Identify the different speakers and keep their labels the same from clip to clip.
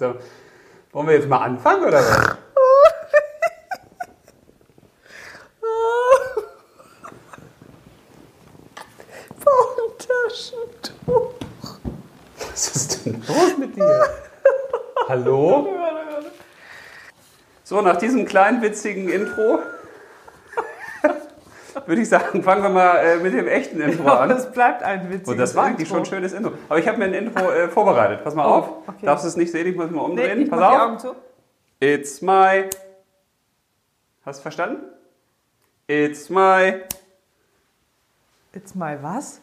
Speaker 1: langsam. Wollen wir jetzt mal anfangen oder was?
Speaker 2: Taschentuch.
Speaker 1: Was ist denn los mit dir? Hallo? So, nach diesem kleinen witzigen Intro würde ich sagen, fangen wir mal äh, mit dem echten Intro
Speaker 2: Ja,
Speaker 1: an.
Speaker 2: das bleibt ein witziges
Speaker 1: Und das war eigentlich schon ein schönes Intro. Aber ich habe mir ein Intro äh, vorbereitet. Pass mal
Speaker 2: Oh,
Speaker 1: auf.
Speaker 2: okay.
Speaker 1: Darfst du es nicht sehen? Ich muss mal
Speaker 2: Nee,
Speaker 1: umdrehen.
Speaker 2: ich
Speaker 1: Pass
Speaker 2: mach die
Speaker 1: auf.
Speaker 2: Augen zu.
Speaker 1: It's my. Hast du verstanden? It's my.
Speaker 2: It's my was?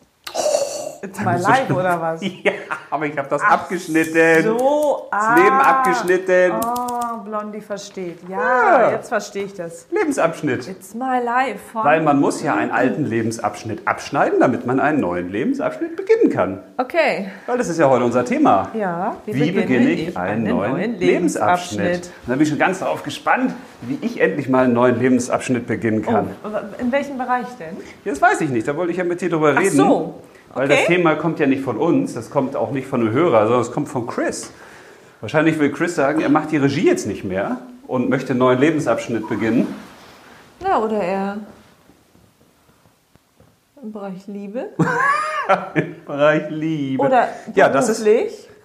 Speaker 2: It's my life oder was?
Speaker 1: Ja, aber ich habe das abgeschnitten.
Speaker 2: So,
Speaker 1: Das
Speaker 2: ah.
Speaker 1: Leben abgeschnitten.
Speaker 2: Oh, Blondie versteht. Ja,
Speaker 1: Ja.
Speaker 2: jetzt verstehe ich das.
Speaker 1: Lebensabschnitt.
Speaker 2: It's my life.
Speaker 1: Weil man muss ja einen alten Lebensabschnitt abschneiden, damit man einen neuen Lebensabschnitt beginnen kann.
Speaker 2: Okay.
Speaker 1: Weil das ist ja heute unser Thema.
Speaker 2: Ja,
Speaker 1: Wie beginne ich einen neuen, Lebensabschnitt? Und da bin ich schon ganz darauf gespannt, wie ich endlich mal einen neuen Lebensabschnitt beginnen kann.
Speaker 2: Oh, in welchem Bereich denn?
Speaker 1: Das weiß ich nicht, da wollte ich ja mit dir drüber
Speaker 2: Ach
Speaker 1: reden.
Speaker 2: so.
Speaker 1: Weil
Speaker 2: Okay.
Speaker 1: das Thema kommt ja nicht von uns, das kommt auch nicht von einem Hörer, sondern es kommt von Chris. Wahrscheinlich will Chris sagen, er macht die Regie jetzt nicht mehr und möchte einen neuen Lebensabschnitt beginnen.
Speaker 2: Na, oder er im Bereich Liebe.
Speaker 1: Im Bereich Liebe.
Speaker 2: Oder
Speaker 1: ja, das ist.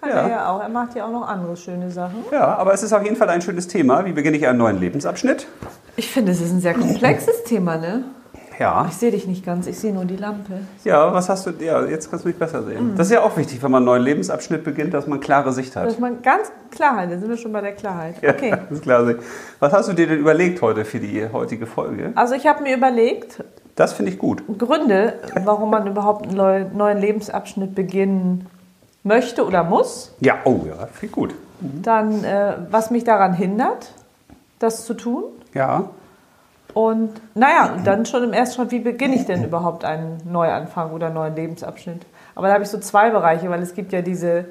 Speaker 2: Kann
Speaker 1: ja.
Speaker 2: er ja auch. Er macht ja auch noch andere schöne Sachen.
Speaker 1: ja, aber es ist auf jeden Fall ein schönes Thema. Wie beginne ich einen neuen Lebensabschnitt?
Speaker 2: Ich finde, es ist ein sehr komplexes Thema, ne?
Speaker 1: Ja.
Speaker 2: Ich sehe dich nicht ganz, ich sehe nur die Lampe.
Speaker 1: Ja, was hast du? Ja, jetzt kannst du mich besser
Speaker 2: Mhm.
Speaker 1: sehen. Das ist ja auch wichtig, wenn man einen neuen Lebensabschnitt beginnt, dass man klare Sicht hat.
Speaker 2: Dass man ganz Klarheit, da sind wir schon bei der Klarheit.
Speaker 1: Ja,
Speaker 2: Okay.
Speaker 1: das ist klar. Was hast du dir denn überlegt heute für die heutige Folge?
Speaker 2: Also ich habe mir überlegt,
Speaker 1: Das finde ich gut.
Speaker 2: Gründe, warum man überhaupt einen neu- neuen Lebensabschnitt beginnen möchte oder muss.
Speaker 1: Ja, oh ja, ich gut.
Speaker 2: Dann, äh, was mich daran hindert, das zu tun.
Speaker 1: Ja,
Speaker 2: Und naja, und dann schon im ersten Schritt, wie beginne ich denn überhaupt einen Neuanfang oder einen neuen Lebensabschnitt? Aber da habe ich so zwei Bereiche, weil es gibt ja diese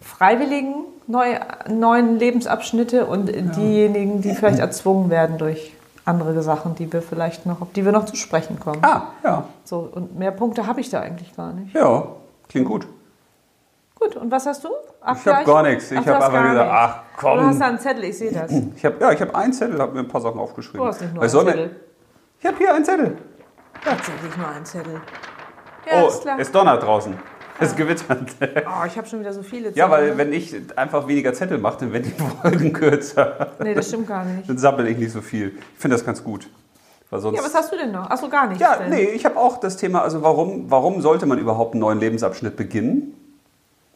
Speaker 2: freiwilligen neu, neuen Lebensabschnitte und diejenigen, die vielleicht erzwungen werden durch andere Sachen, die wir vielleicht noch, auf die wir noch zu sprechen kommen.
Speaker 1: ah, ja,
Speaker 2: So, und mehr Punkte habe ich da eigentlich gar nicht.
Speaker 1: ja, klingt gut.
Speaker 2: Gut, und was hast du? Ach,
Speaker 1: Ich hab
Speaker 2: ja,
Speaker 1: gar nichts. Ich hab
Speaker 2: hast
Speaker 1: einfach gesagt, ach, komm.
Speaker 2: Du hast da einen Zettel, ich sehe das.
Speaker 1: Ich habe ja, ich habe einen Zettel, habe mir ein paar Sachen aufgeschrieben.
Speaker 2: Du hast nicht nur einen
Speaker 1: soll mir-
Speaker 2: Zettel.
Speaker 1: Ich habe hier einen Zettel.
Speaker 2: Tatsächlich nur einen Zettel. Ja,
Speaker 1: oh,
Speaker 2: ist klar.
Speaker 1: es donnert draußen. Es gewittert.
Speaker 2: Oh, ich habe schon wieder so viele Zettel.
Speaker 1: Ja, weil wenn ich einfach weniger Zettel mache, dann werden die Folgen kürzer.
Speaker 2: Nee, das stimmt gar nicht.
Speaker 1: Dann sammle ich nicht so viel. Ich finde das ganz gut. Weil sonst
Speaker 2: Ja, was hast du denn noch? Achso, gar nichts.
Speaker 1: Ja,
Speaker 2: denn.
Speaker 1: nee, ich habe auch das Thema, also warum, warum sollte man überhaupt einen neuen Lebensabschnitt beginnen?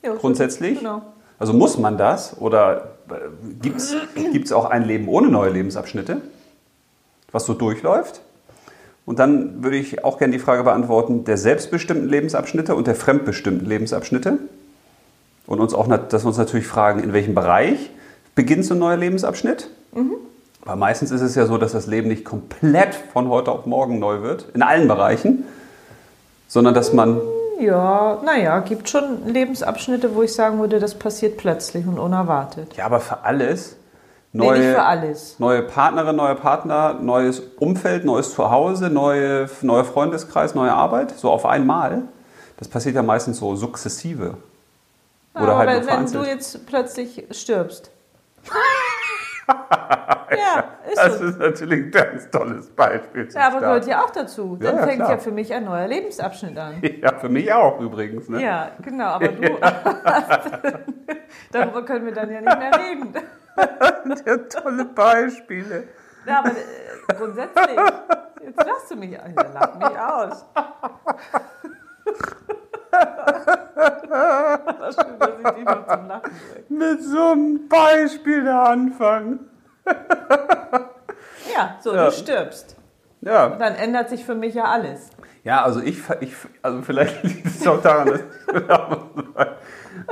Speaker 2: Ja,
Speaker 1: Grundsätzlich?
Speaker 2: Genau.
Speaker 1: Also muss man das? Oder gibt es auch ein Leben ohne neue Lebensabschnitte, was so durchläuft? Und dann würde ich auch gerne die Frage beantworten, der selbstbestimmten Lebensabschnitte und der fremdbestimmten Lebensabschnitte. Und uns auch, dass wir uns natürlich fragen, in welchem Bereich beginnt so ein neuer Lebensabschnitt? Weil meistens ist es ja so, dass das Leben nicht komplett von heute auf morgen neu wird, in allen Bereichen, sondern dass man
Speaker 2: Ja, naja, gibt schon Lebensabschnitte, wo ich sagen würde, das passiert plötzlich und unerwartet.
Speaker 1: Ja, aber für alles.
Speaker 2: Nee,
Speaker 1: Neue,
Speaker 2: nicht für alles.
Speaker 1: neue Partnerin, neue Partner, neues Umfeld, neues Zuhause, neue, neuer Freundeskreis, neue Arbeit, so auf einmal. Das passiert ja meistens so sukzessive. Oder
Speaker 2: Aber
Speaker 1: halt
Speaker 2: wenn, wenn du jetzt plötzlich stirbst. ja, ist
Speaker 1: Das
Speaker 2: so.
Speaker 1: ist natürlich ein ganz tolles Beispiel.
Speaker 2: Ja, aber gehört ja auch dazu. Dann
Speaker 1: Ja, ja,
Speaker 2: fängt
Speaker 1: klar.
Speaker 2: ja für mich ein neuer Lebensabschnitt an.
Speaker 1: Ja, für mich auch übrigens. Ne?
Speaker 2: Ja, genau, aber du. Darüber können wir dann ja nicht mehr reden.
Speaker 1: Ja, tolle Beispiele.
Speaker 2: Ja, aber äh, grundsätzlich. Jetzt lachst du mich an. Ja, lach mich aus. Das ist schön, dass ich dich noch zum Lachen bringe.
Speaker 1: Mit so einem Beispiel der Anfang.
Speaker 2: Ja, so,
Speaker 1: Ja.
Speaker 2: du stirbst.
Speaker 1: Ja,
Speaker 2: Dann ändert sich für mich ja alles.
Speaker 1: Ja, also ich, ich also vielleicht liegt es auch daran, dass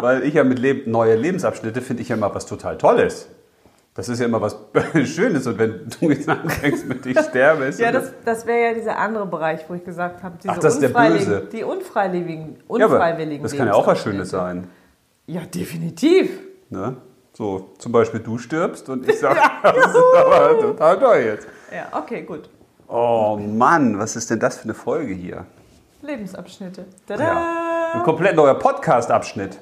Speaker 1: weil ich ja mit Leb neue Lebensabschnitte finde ich ja immer was total Tolles. Das ist ja immer was Schönes und wenn du jetzt anfängst mit ich sterbe, ist
Speaker 2: Ja, das, das wäre ja dieser andere Bereich, wo ich gesagt habe, diese
Speaker 1: Ach, das ist der Böse.
Speaker 2: die unfreiwilligen,
Speaker 1: ja,
Speaker 2: unfreiwilligen
Speaker 1: das kann ja auch was Schönes sein.
Speaker 2: Ja, definitiv.
Speaker 1: Ne? So, zum Beispiel du stirbst und ich sage, das ist aber total toll jetzt.
Speaker 2: Ja, okay, gut.
Speaker 1: Oh Mann, was ist denn das für eine Folge hier?
Speaker 2: Lebensabschnitte. Tada!
Speaker 1: Ja. Ein komplett neuer Podcast-Abschnitt.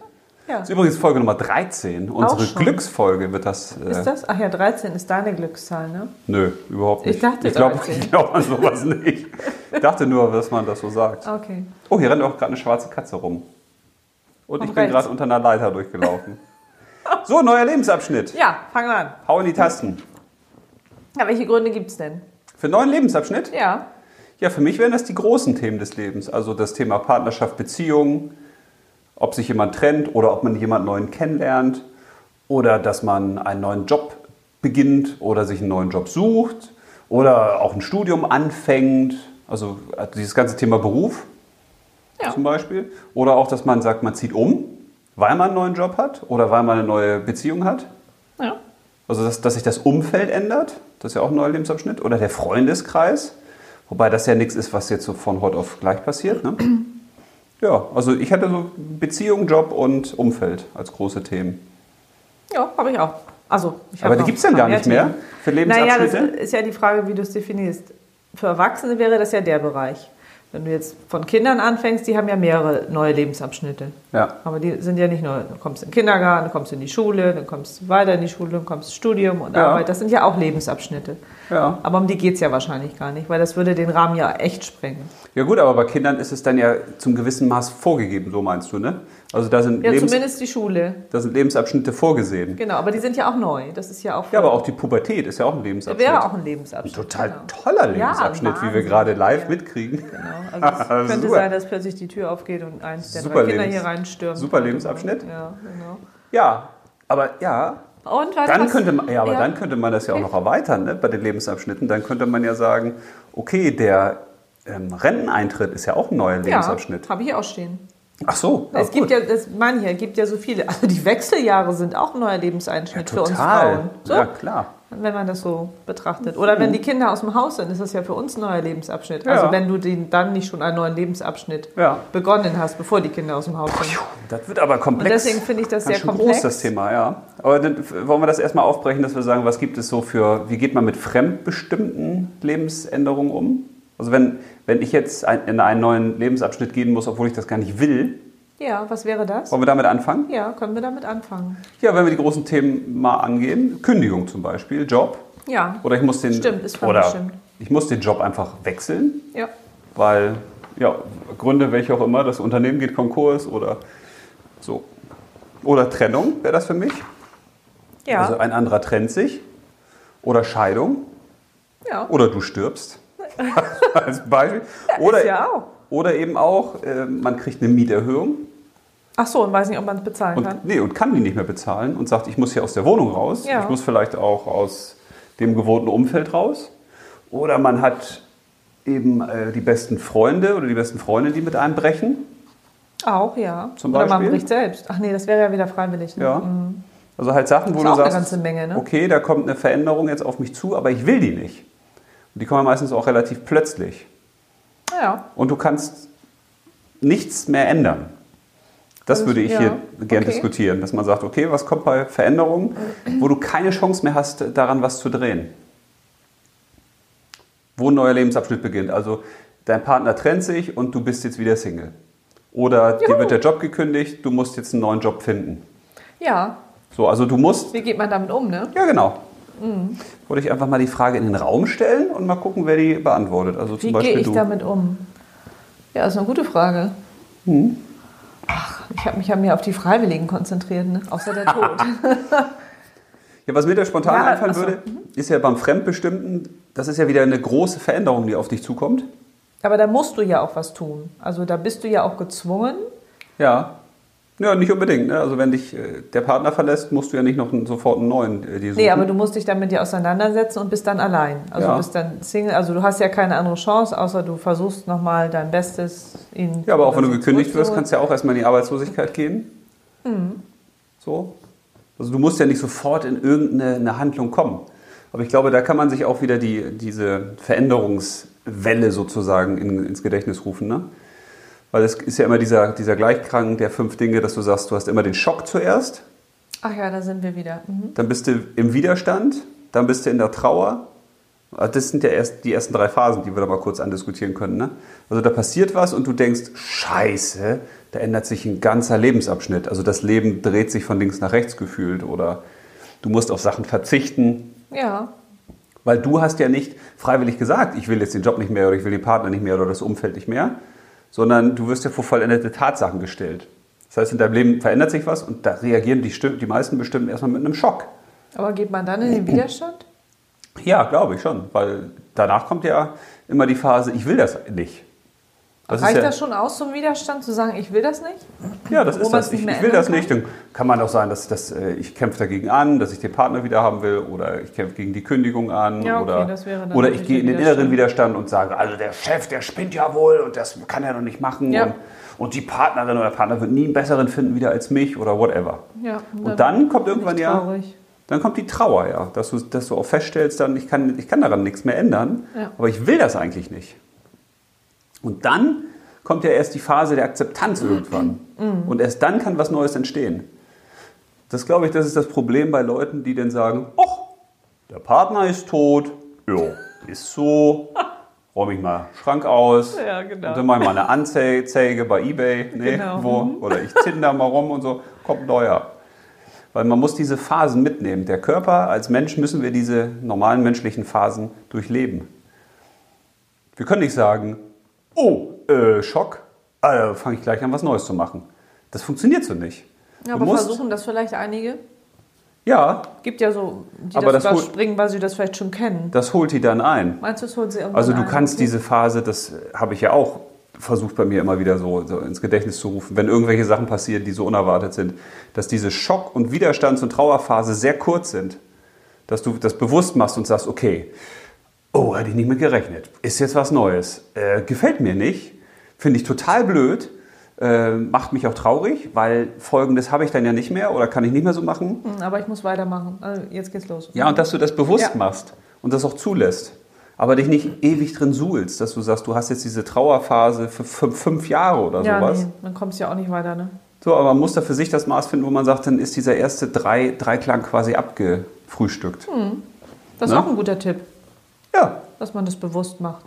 Speaker 2: Ja.
Speaker 1: Das ist übrigens Folge Nummer 13. Unsere. Glücksfolge wird das. Äh,
Speaker 2: Ist das? Ach ja, 13 ist deine Glückszahl, ne?
Speaker 1: Nö, überhaupt nicht.
Speaker 2: Ich dachte
Speaker 1: ich glaube
Speaker 2: 13.
Speaker 1: ich glaub an sowas nicht. Ich dachte nur, dass man das so sagt.
Speaker 2: Okay.
Speaker 1: Oh, hier rennt auch gerade eine schwarze Katze rum. Und
Speaker 2: Von
Speaker 1: ich bin gerade unter einer Leiter durchgelaufen. So, neuer Lebensabschnitt.
Speaker 2: Ja, fangen wir an.
Speaker 1: Hau in die Tasten.
Speaker 2: Ja, welche Gründe gibt es denn?
Speaker 1: Für einen neuen Lebensabschnitt?
Speaker 2: Ja.
Speaker 1: Ja, für mich wären das die großen Themen des Lebens. Also das Thema Partnerschaft, Beziehung, ob sich jemand trennt oder ob man jemanden neuen kennenlernt oder dass man einen neuen Job beginnt oder sich einen neuen Job sucht oder auch ein Studium anfängt. Also dieses ganze Thema Beruf
Speaker 2: Ja.
Speaker 1: zum Beispiel. Oder auch, dass man sagt, man zieht um, weil man einen neuen Job hat oder weil man eine neue Beziehung hat.
Speaker 2: Ja.
Speaker 1: Also, dass, dass sich das Umfeld ändert, das ist ja auch ein neuer Lebensabschnitt. Oder der Freundeskreis, wobei das ja nichts ist, was jetzt so von heute auf gleich passiert. Ne? Ja, also ich hatte so Beziehung, Job und Umfeld als große Themen.
Speaker 2: Ja, habe ich auch. Also, ich
Speaker 1: Aber die gibt es dann gar nicht mehr für
Speaker 2: Naja, das
Speaker 1: Lebensabschnitte?
Speaker 2: ist ja die Frage, wie du es definierst. Für Erwachsene wäre das ja der Bereich. Wenn du jetzt von Kindern anfängst, die haben ja mehrere neue Lebensabschnitte.
Speaker 1: ja.
Speaker 2: Aber die sind ja nicht nur, du kommst in den Kindergarten, du kommst in die Schule, dann kommst du weiter in die Schule, dann kommst ins Studium und
Speaker 1: Ja.
Speaker 2: Arbeit. Das sind ja auch Lebensabschnitte.
Speaker 1: ja.
Speaker 2: Aber um die geht es ja wahrscheinlich gar nicht, weil das würde den Rahmen ja echt sprengen.
Speaker 1: Ja gut, aber bei Kindern ist es dann ja zum gewissen Maß vorgegeben, so meinst du, ne? Also da sind,
Speaker 2: Ja,
Speaker 1: Lebens
Speaker 2: zumindest die Schule.
Speaker 1: da sind Lebensabschnitte vorgesehen.
Speaker 2: Genau, aber die sind ja auch neu. Das ist ja auch.
Speaker 1: Ja, aber auch die Pubertät ist ja auch ein Lebensabschnitt.
Speaker 2: wäre auch ein Lebensabschnitt.
Speaker 1: Total
Speaker 2: genau.
Speaker 1: toller Lebensabschnitt, wie wir gerade live
Speaker 2: Ja.
Speaker 1: mitkriegen.
Speaker 2: Genau. Also es könnte
Speaker 1: Super.
Speaker 2: sein, dass plötzlich die Tür aufgeht und eins der
Speaker 1: Super
Speaker 2: drei Kinder
Speaker 1: Lebens-
Speaker 2: hier reinstürmt.
Speaker 1: super Lebensabschnitt.
Speaker 2: Ja, genau.
Speaker 1: Ja, aber ja,
Speaker 2: Und was
Speaker 1: dann könnte man, ja, aber
Speaker 2: ja.
Speaker 1: dann könnte man das ja auch noch erweitern, ne, bei den Lebensabschnitten. Dann könnte man ja sagen, okay, der ähm, Renteneintritt ist ja auch ein neuer Lebensabschnitt.
Speaker 2: Ja, habe ich hier auch stehen.
Speaker 1: Ach so,
Speaker 2: es
Speaker 1: ah,
Speaker 2: gibt
Speaker 1: gut.
Speaker 2: ja, das meine ich ja, es gibt ja so viele. Also die Wechseljahre sind auch ein neuer Lebenseinschnitt für uns. Frauen. So,
Speaker 1: Ja, klar.
Speaker 2: wenn man das so betrachtet. Oder wenn die Kinder aus dem Haus sind, ist das ja für uns ein neuer Lebensabschnitt.
Speaker 1: Ja.
Speaker 2: Also wenn du den dann nicht schon einen neuen Lebensabschnitt
Speaker 1: Ja.
Speaker 2: begonnen hast, bevor die Kinder aus dem Haus sind.
Speaker 1: Das wird aber komplex.
Speaker 2: Und deswegen finde ich das
Speaker 1: Ganz
Speaker 2: sehr komplex.
Speaker 1: groß, das Thema, ja. Aber dann wollen wir das erstmal aufbrechen, dass wir sagen, was gibt es so für, wie geht man mit fremdbestimmten Lebensänderungen um? Also wenn, wenn ich jetzt ein, in einen neuen Lebensabschnitt gehen muss, obwohl ich das gar nicht will,
Speaker 2: Ja, was wäre das?
Speaker 1: wollen wir damit anfangen?
Speaker 2: Ja, können wir damit anfangen.
Speaker 1: Ja, wenn wir die großen Themen mal angehen, Kündigung zum Beispiel, Job,
Speaker 2: Ja,
Speaker 1: oder ich muss den,
Speaker 2: Stimmt, ist
Speaker 1: oder ich muss den Job einfach wechseln,
Speaker 2: ja.
Speaker 1: weil, ja, Gründe welche auch immer, das Unternehmen geht Konkurs oder so. Oder Trennung wäre das für mich.
Speaker 2: Ja,
Speaker 1: Also ein anderer trennt sich. Oder Scheidung.
Speaker 2: ja.
Speaker 1: Oder du stirbst. Als Beispiel. Oder,
Speaker 2: ja auch.
Speaker 1: oder eben auch, äh, man kriegt eine Mieterhöhung
Speaker 2: Ach so, und weiß nicht, ob man es bezahlen kann.
Speaker 1: und, nee, und kann die nicht mehr bezahlen und sagt, ich muss hier aus der Wohnung raus.
Speaker 2: Ja.
Speaker 1: Ich muss vielleicht auch aus dem gewohnten Umfeld raus. Oder man hat eben äh, die besten Freunde oder die besten Freunde, die mit einem brechen.
Speaker 2: Auch, ja.
Speaker 1: Zum
Speaker 2: Oder man
Speaker 1: Beispiel?
Speaker 2: bricht selbst. Ach nee, das wäre ja wieder freiwillig. Ne?
Speaker 1: Ja. Also halt Sachen, wo du sagst,
Speaker 2: Menge, ne?
Speaker 1: okay, da kommt eine Veränderung jetzt auf mich zu, aber ich will die nicht. Und die kommen ja meistens auch relativ plötzlich.
Speaker 2: Ja.
Speaker 1: Und du kannst nichts mehr ändern. Das
Speaker 2: Also,
Speaker 1: würde ich
Speaker 2: ja,
Speaker 1: hier gern
Speaker 2: okay.
Speaker 1: diskutieren, dass man sagt, okay, was kommt bei Veränderungen, wo du keine Chance mehr hast, daran was zu drehen. Wo ein neuer Lebensabschnitt beginnt. Also dein Partner trennt sich und du bist jetzt wieder Single. Oder dir
Speaker 2: Juhu.
Speaker 1: wird der Job gekündigt, du musst jetzt einen neuen Job finden.
Speaker 2: Ja.
Speaker 1: So, also du musst
Speaker 2: Wie geht man damit um, ne?
Speaker 1: ja, genau.
Speaker 2: Mhm.
Speaker 1: Wollte ich einfach mal die Frage in den Raum stellen und mal gucken, wer die beantwortet. Also
Speaker 2: Wie
Speaker 1: zum
Speaker 2: gehe
Speaker 1: Beispiel
Speaker 2: ich
Speaker 1: du.
Speaker 2: damit um? Ja, ist eine gute Frage.
Speaker 1: Hm.
Speaker 2: Ach, ich habe mich ja mehr auf die Freiwilligen konzentriert, ne? außer der Tod.
Speaker 1: Ja, was mir da spontan
Speaker 2: Ja,
Speaker 1: einfallen
Speaker 2: ach so.
Speaker 1: würde, ist ja beim Fremdbestimmten, das ist ja wieder eine große Veränderung, die auf dich zukommt.
Speaker 2: Aber da musst du ja auch was tun. Also da bist du ja auch gezwungen.
Speaker 1: Ja. Ja, nicht unbedingt. Ne? Also wenn dich äh, der Partner verlässt, musst du ja nicht noch einen, sofort einen neuen äh, dir suchen.
Speaker 2: Nee, aber du musst dich damit ja auseinandersetzen und bist dann allein. Also
Speaker 1: Ja.
Speaker 2: du bist dann Single. Also du hast ja keine andere Chance, außer du versuchst nochmal dein Bestes, ihn
Speaker 1: ja, aber auch wenn du gekündigt wirst, kannst du ja auch erstmal in die Arbeitslosigkeit gehen.
Speaker 2: Mhm.
Speaker 1: So. Also du musst ja nicht sofort in irgendeine eine Handlung kommen. Aber ich glaube, da kann man sich auch wieder die, diese Veränderungswelle sozusagen in, ins Gedächtnis rufen. Ne? Weil es ist ja immer dieser, dieser Gleichkrank der fünf Dinge, dass du sagst, du hast immer den Schock zuerst,
Speaker 2: Ach ja, da sind wir wieder. Mhm.
Speaker 1: dann bist du im Widerstand, dann bist du in der Trauer Also Das sind ja erst die ersten drei Phasen, die wir da mal kurz andiskutieren können. Ne? Also da passiert was und du denkst, scheiße, da ändert sich ein ganzer Lebensabschnitt. Also das Leben dreht sich von links nach rechts gefühlt oder du musst auf Sachen verzichten,
Speaker 2: Ja.
Speaker 1: weil du hast ja nicht freiwillig gesagt, ich will jetzt den Job nicht mehr oder ich will den Partner nicht mehr oder das Umfeld nicht mehr, sondern du wirst ja vor vollendete Tatsachen gestellt. Das heißt, in deinem Leben verändert sich was und da reagieren die, die meisten bestimmt erstmal mit einem Schock.
Speaker 2: Aber geht man dann in den Widerstand?
Speaker 1: Ja, glaube ich schon, weil danach kommt ja immer die Phase, ich will das nicht. Das
Speaker 2: Reicht
Speaker 1: ja,
Speaker 2: das schon aus zum Widerstand, zu sagen, ich will das nicht?
Speaker 1: ja, das
Speaker 2: wo
Speaker 1: ist das. Ich, ich will das nicht. Dann kann man auch sagen, dass, dass äh, ich kämpfe dagegen an, dass ich den Partner wieder haben will oder ich kämpfe gegen die Kündigung an
Speaker 2: Ja, okay,
Speaker 1: oder,
Speaker 2: dann
Speaker 1: oder ich gehe in den inneren Widerstand und sage, also der Chef, der spinnt ja wohl und das kann er doch nicht machen
Speaker 2: Ja.
Speaker 1: und, und die Partnerin oder der Partner wird nie einen besseren finden wieder als mich oder whatever.
Speaker 2: Ja.
Speaker 1: Und dann kommt
Speaker 2: bin ich
Speaker 1: irgendwann ja. Dann kommt die Trauer, ja, dass du, dass du auch feststellst, dann, ich, kann, ich kann daran nichts mehr ändern, aber ich will das eigentlich nicht. Und dann kommt ja erst die Phase der Akzeptanz irgendwann. Und erst dann kann was Neues entstehen. Das glaube ich, das ist das Problem bei Leuten, die dann sagen, ach, der Partner ist tot, jo, ist so, räume ich mal Schrank aus,
Speaker 2: Ja, genau.
Speaker 1: und dann mache ich mal eine Anzeige bei Ebay, nee,
Speaker 2: Genau.
Speaker 1: wo, oder ich tinder mal rum und so, kommt neuer. Weil man muss diese Phasen mitnehmen. Der Körper, als Mensch müssen wir diese normalen menschlichen Phasen durchleben. Wir können nicht sagen, oh, äh, Schock, äh, fange ich gleich an, was Neues zu machen. Das funktioniert so nicht.
Speaker 2: Ja, aber
Speaker 1: musst-
Speaker 2: versuchen das vielleicht einige?
Speaker 1: Ja,
Speaker 2: Gibt ja so, die
Speaker 1: Aber
Speaker 2: das,
Speaker 1: das
Speaker 2: überspringen, weil sie das vielleicht schon kennen.
Speaker 1: das holt die dann ein.
Speaker 2: Meinst du, es holt sie irgendwann
Speaker 1: Also du
Speaker 2: ein?
Speaker 1: kannst
Speaker 2: Okay.
Speaker 1: diese Phase, das habe ich ja auch versucht bei mir immer wieder so, so ins Gedächtnis zu rufen, wenn irgendwelche Sachen passieren, die so unerwartet sind, dass diese Schock- und Widerstands- und Trauerphase sehr kurz sind. Dass du das bewusst machst und sagst, okay, oh, hätte ich nicht mit gerechnet, ist jetzt was Neues, äh, gefällt mir nicht, finde ich total blöd, äh, macht mich auch traurig, weil folgendes habe ich dann ja nicht mehr oder kann ich nicht mehr so machen.
Speaker 2: Hm, Aber ich muss weitermachen. Also jetzt geht's los.
Speaker 1: Ja, und dass du das bewusst
Speaker 2: Ja.
Speaker 1: machst und das auch zulässt. Aber dich nicht ewig drin suhlst, dass du sagst, du hast jetzt diese Trauerphase für fünf, fünf Jahre oder
Speaker 2: ja,
Speaker 1: sowas.
Speaker 2: nee, dann kommst du ja auch nicht weiter, ne?
Speaker 1: So, aber man muss da für sich das Maß finden, wo man sagt, dann ist dieser erste drei, Dreiklang quasi abgefrühstückt.
Speaker 2: Das ist
Speaker 1: Ne?
Speaker 2: auch ein guter Tipp,
Speaker 1: Ja.
Speaker 2: dass man das bewusst macht.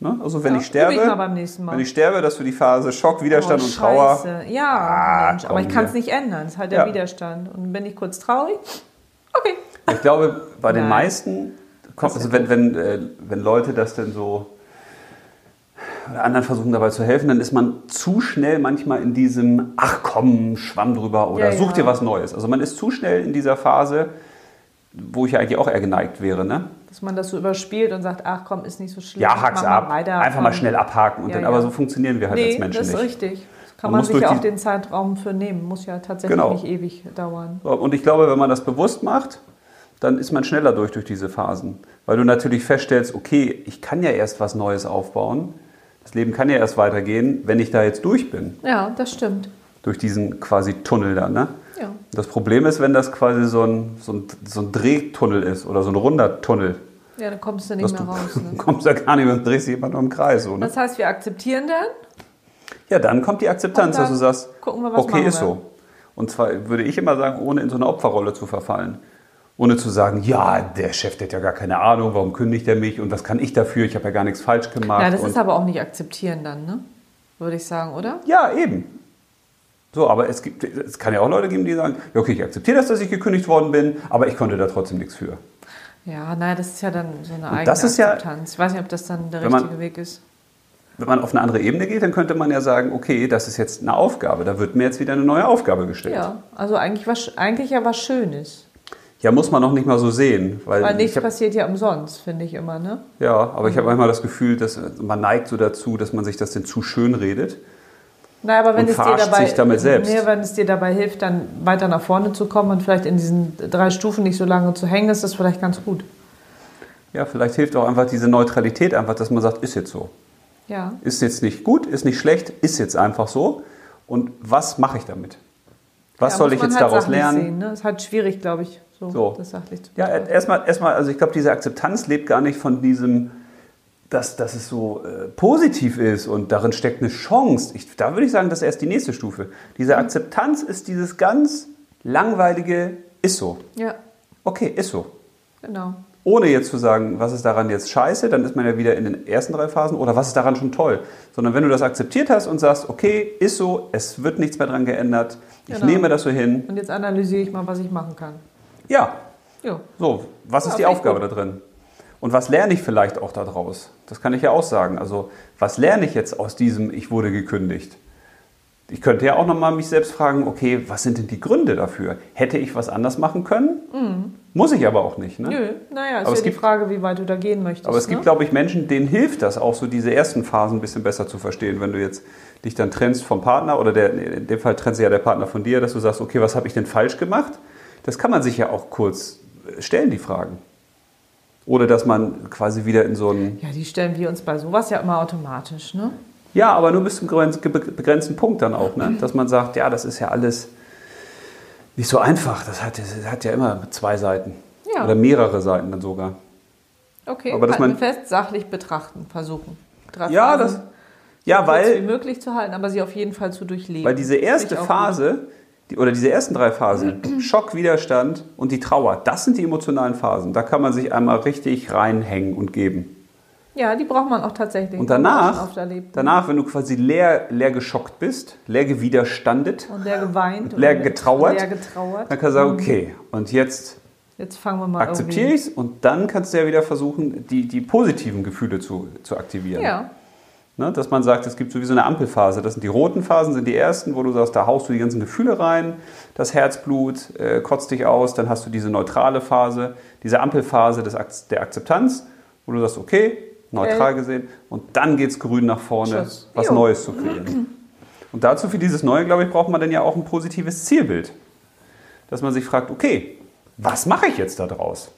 Speaker 1: Ne? Also wenn
Speaker 2: Ja,
Speaker 1: ich sterbe,
Speaker 2: ich
Speaker 1: wenn ich sterbe, dass du die Phase Schock, Widerstand
Speaker 2: Oh,
Speaker 1: und Trauer.
Speaker 2: Ja,
Speaker 1: Ah,
Speaker 2: Mensch, aber ich kann es nicht ändern. Es ist halt der
Speaker 1: Ja.
Speaker 2: Widerstand. Und bin ich kurz traurig? Okay.
Speaker 1: Ich glaube, bei den
Speaker 2: Nein.
Speaker 1: meisten, kommt, also wenn, wenn, äh, wenn Leute das denn so oder anderen versuchen dabei zu helfen, dann ist man zu schnell manchmal in diesem, ach komm, schwamm drüber oder
Speaker 2: Ja,
Speaker 1: such dir was Neues. Also man ist zu schnell in dieser Phase, wo ich ja eigentlich auch eher geneigt wäre. Ne?
Speaker 2: Dass man das so überspielt und sagt, ach komm, ist nicht so schlimm.
Speaker 1: Ja, hack's ab,
Speaker 2: weiter,
Speaker 1: einfach mal schnell abhaken. Und
Speaker 2: Ja,
Speaker 1: dann,
Speaker 2: ja.
Speaker 1: Aber so funktionieren wir halt
Speaker 2: Nee,
Speaker 1: als Menschen
Speaker 2: das ist
Speaker 1: nicht.
Speaker 2: richtig. Das kann
Speaker 1: Man
Speaker 2: man, sich ja auch den Zeitraum für nehmen. Muss ja tatsächlich
Speaker 1: Genau.
Speaker 2: nicht ewig dauern.
Speaker 1: Und ich glaube, wenn man das bewusst macht, dann ist man schneller durch durch diese Phasen. Weil du natürlich feststellst, okay, ich kann ja erst was Neues aufbauen. Das Leben kann ja erst weitergehen, wenn ich da jetzt durch bin.
Speaker 2: Ja, das stimmt.
Speaker 1: Durch diesen quasi Tunnel da. Ne?
Speaker 2: Ja.
Speaker 1: Das Problem ist, wenn das quasi so ein, so, ein, so ein Drehtunnel ist oder so ein runder Tunnel.
Speaker 2: Ja, dann kommst du nicht mehr
Speaker 1: du
Speaker 2: raus. Ne?
Speaker 1: kommst da gar nicht mehr und drehst dich immer nur im Kreis. So, ne?
Speaker 2: Das heißt, wir akzeptieren dann.
Speaker 1: Ja, dann kommt die Akzeptanz, dass du sagst,
Speaker 2: wir,
Speaker 1: okay, ist so. Und zwar würde ich immer sagen, ohne in so eine Opferrolle zu verfallen. Ohne zu sagen, ja, der Chef, der hat ja gar keine Ahnung, warum kündigt er mich und was kann ich dafür? Ich habe ja gar nichts falsch gemacht.
Speaker 2: Ja, das ist aber auch nicht akzeptieren dann, ne? Würde ich sagen, oder?
Speaker 1: ja, eben. So, aber es, gibt, es kann ja auch Leute geben, die sagen, ja, okay, ich akzeptiere das, dass ich gekündigt worden bin, aber ich konnte da trotzdem nichts für.
Speaker 2: Ja, nein, das ist ja dann so eine eigene
Speaker 1: das ist ja-
Speaker 2: Akzeptanz. ich weiß nicht, ob das dann der
Speaker 1: Wenn man-
Speaker 2: richtige Weg ist.
Speaker 1: Wenn man auf eine andere Ebene geht, dann könnte man ja sagen, okay, das ist jetzt eine Aufgabe, da wird mir jetzt wieder eine neue Aufgabe gestellt.
Speaker 2: Ja, also eigentlich, was, eigentlich ja was Schönes.
Speaker 1: Ja, muss man noch nicht mal so sehen. Weil,
Speaker 2: Weil nichts
Speaker 1: ich hab,
Speaker 2: passiert ja umsonst, finde ich immer, ne?
Speaker 1: Ja, aber ich habe manchmal das Gefühl, dass man neigt so dazu, dass man sich das denn zu schön redet.
Speaker 2: Naja, aber wenn
Speaker 1: Und
Speaker 2: es dir dabei,
Speaker 1: sich damit selbst.
Speaker 2: Nee, wenn es dir dabei hilft, dann weiter nach vorne zu kommen und vielleicht in diesen drei Stufen nicht so lange zu hängen, ist das vielleicht ganz gut.
Speaker 1: Ja, vielleicht hilft auch einfach diese Neutralität, einfach, dass man sagt, ist jetzt so.
Speaker 2: Ja.
Speaker 1: Ist jetzt nicht gut, ist nicht schlecht, ist jetzt einfach so. Und was mache ich damit? Was
Speaker 2: ja,
Speaker 1: soll ich jetzt
Speaker 2: halt
Speaker 1: daraus lernen?
Speaker 2: Sehen, ne? Ist halt schwierig, glaube ich, so,
Speaker 1: So.
Speaker 2: das sachlich zu
Speaker 1: Ja, erstmal, erstmal, also ich glaube, diese Akzeptanz lebt gar nicht von diesem, dass, dass es so äh, positiv ist und darin steckt eine Chance. Ich, da würde ich sagen, das ist erst die nächste Stufe. Diese
Speaker 2: Mhm.
Speaker 1: Akzeptanz ist dieses ganz langweilige, ist so.
Speaker 2: Ja,
Speaker 1: Okay, ist so.
Speaker 2: genau.
Speaker 1: ohne jetzt zu sagen, was ist daran jetzt scheiße, dann ist man ja wieder in den ersten drei Phasen, oder was ist daran schon toll. Sondern wenn du das akzeptiert hast und sagst, okay, ist so, es wird nichts mehr dran geändert, ich
Speaker 2: Genau.
Speaker 1: nehme das so hin.
Speaker 2: Und jetzt analysiere ich mal, was ich machen kann.
Speaker 1: Ja,
Speaker 2: Jo.
Speaker 1: so, was
Speaker 2: Ja,
Speaker 1: ist die
Speaker 2: ich
Speaker 1: Aufgabe da drin? Und was lerne ich vielleicht auch daraus? Das kann ich ja auch sagen. Also, was lerne ich jetzt aus diesem, ich wurde gekündigt? Ich könnte ja auch nochmal mich selbst fragen, okay, was sind denn die Gründe dafür? Hätte ich was anders machen können? Muss ich aber auch nicht. Ne?
Speaker 2: Mhm. Nö, naja, ist
Speaker 1: Aber
Speaker 2: ja
Speaker 1: es
Speaker 2: die
Speaker 1: gibt-
Speaker 2: Frage, wie weit du da gehen möchtest.
Speaker 1: Aber es gibt,
Speaker 2: ne?
Speaker 1: glaube ich, Menschen, denen hilft das auch so, diese ersten Phasen ein bisschen besser zu verstehen. Wenn du jetzt dich dann trennst vom Partner oder der, in dem Fall trennt sich ja der Partner von dir, dass du sagst, okay, was habe ich denn falsch gemacht? Das kann man sich ja auch kurz äh, stellen, die Fragen. Oder dass man quasi wieder in so einen,
Speaker 2: Ja, die stellen wir uns bei sowas ja immer automatisch, ne?
Speaker 1: ja, aber nur bis zum begrenzten Punkt dann auch, ne? dass man sagt, ja, das ist ja alles nicht so einfach. Das hat, das hat ja immer zwei Seiten.
Speaker 2: Ja.
Speaker 1: Oder mehrere Seiten dann sogar.
Speaker 2: Okay,
Speaker 1: Aber dass man-
Speaker 2: fest, sachlich betrachten, versuchen.
Speaker 1: Ja, das, ja,
Speaker 2: so kurz wie
Speaker 1: weil,
Speaker 2: möglich zu halten, aber sie auf jeden Fall zu durchleben.
Speaker 1: Weil diese erste Phase, oder diese ersten drei Phasen, Schock, Widerstand und die Trauer, das sind die emotionalen Phasen. Da kann man sich einmal richtig reinhängen und geben.
Speaker 2: Ja, die braucht man auch tatsächlich.
Speaker 1: Und danach, danach, wenn du quasi leer, leer geschockt bist, leer gewiderstandet,
Speaker 2: Und der geweint.
Speaker 1: leer
Speaker 2: und
Speaker 1: getrauert,
Speaker 2: Leer getrauert.
Speaker 1: dann kannst du sagen, okay, und jetzt
Speaker 2: Jetzt fangen wir mal
Speaker 1: akzeptiere ich es und dann kannst du ja wieder versuchen, die, die positiven Gefühle zu, zu aktivieren.
Speaker 2: Ja,
Speaker 1: Ne, dass man sagt, es gibt sowieso eine Ampelphase. Das sind die roten Phasen, sind die ersten, wo du sagst, da haust du die ganzen Gefühle rein, das Herzblut äh, kotzt dich aus, dann hast du diese neutrale Phase, diese Ampelphase des, der Akzeptanz, wo du sagst, okay, neutral gesehen, und dann geht es grün nach vorne,
Speaker 2: Tschüss.
Speaker 1: was
Speaker 2: Jo.
Speaker 1: Neues zu kreieren. Und dazu für dieses Neue, glaube ich, braucht man dann ja auch ein positives Zielbild. Dass man sich fragt, okay, was mache ich jetzt daraus?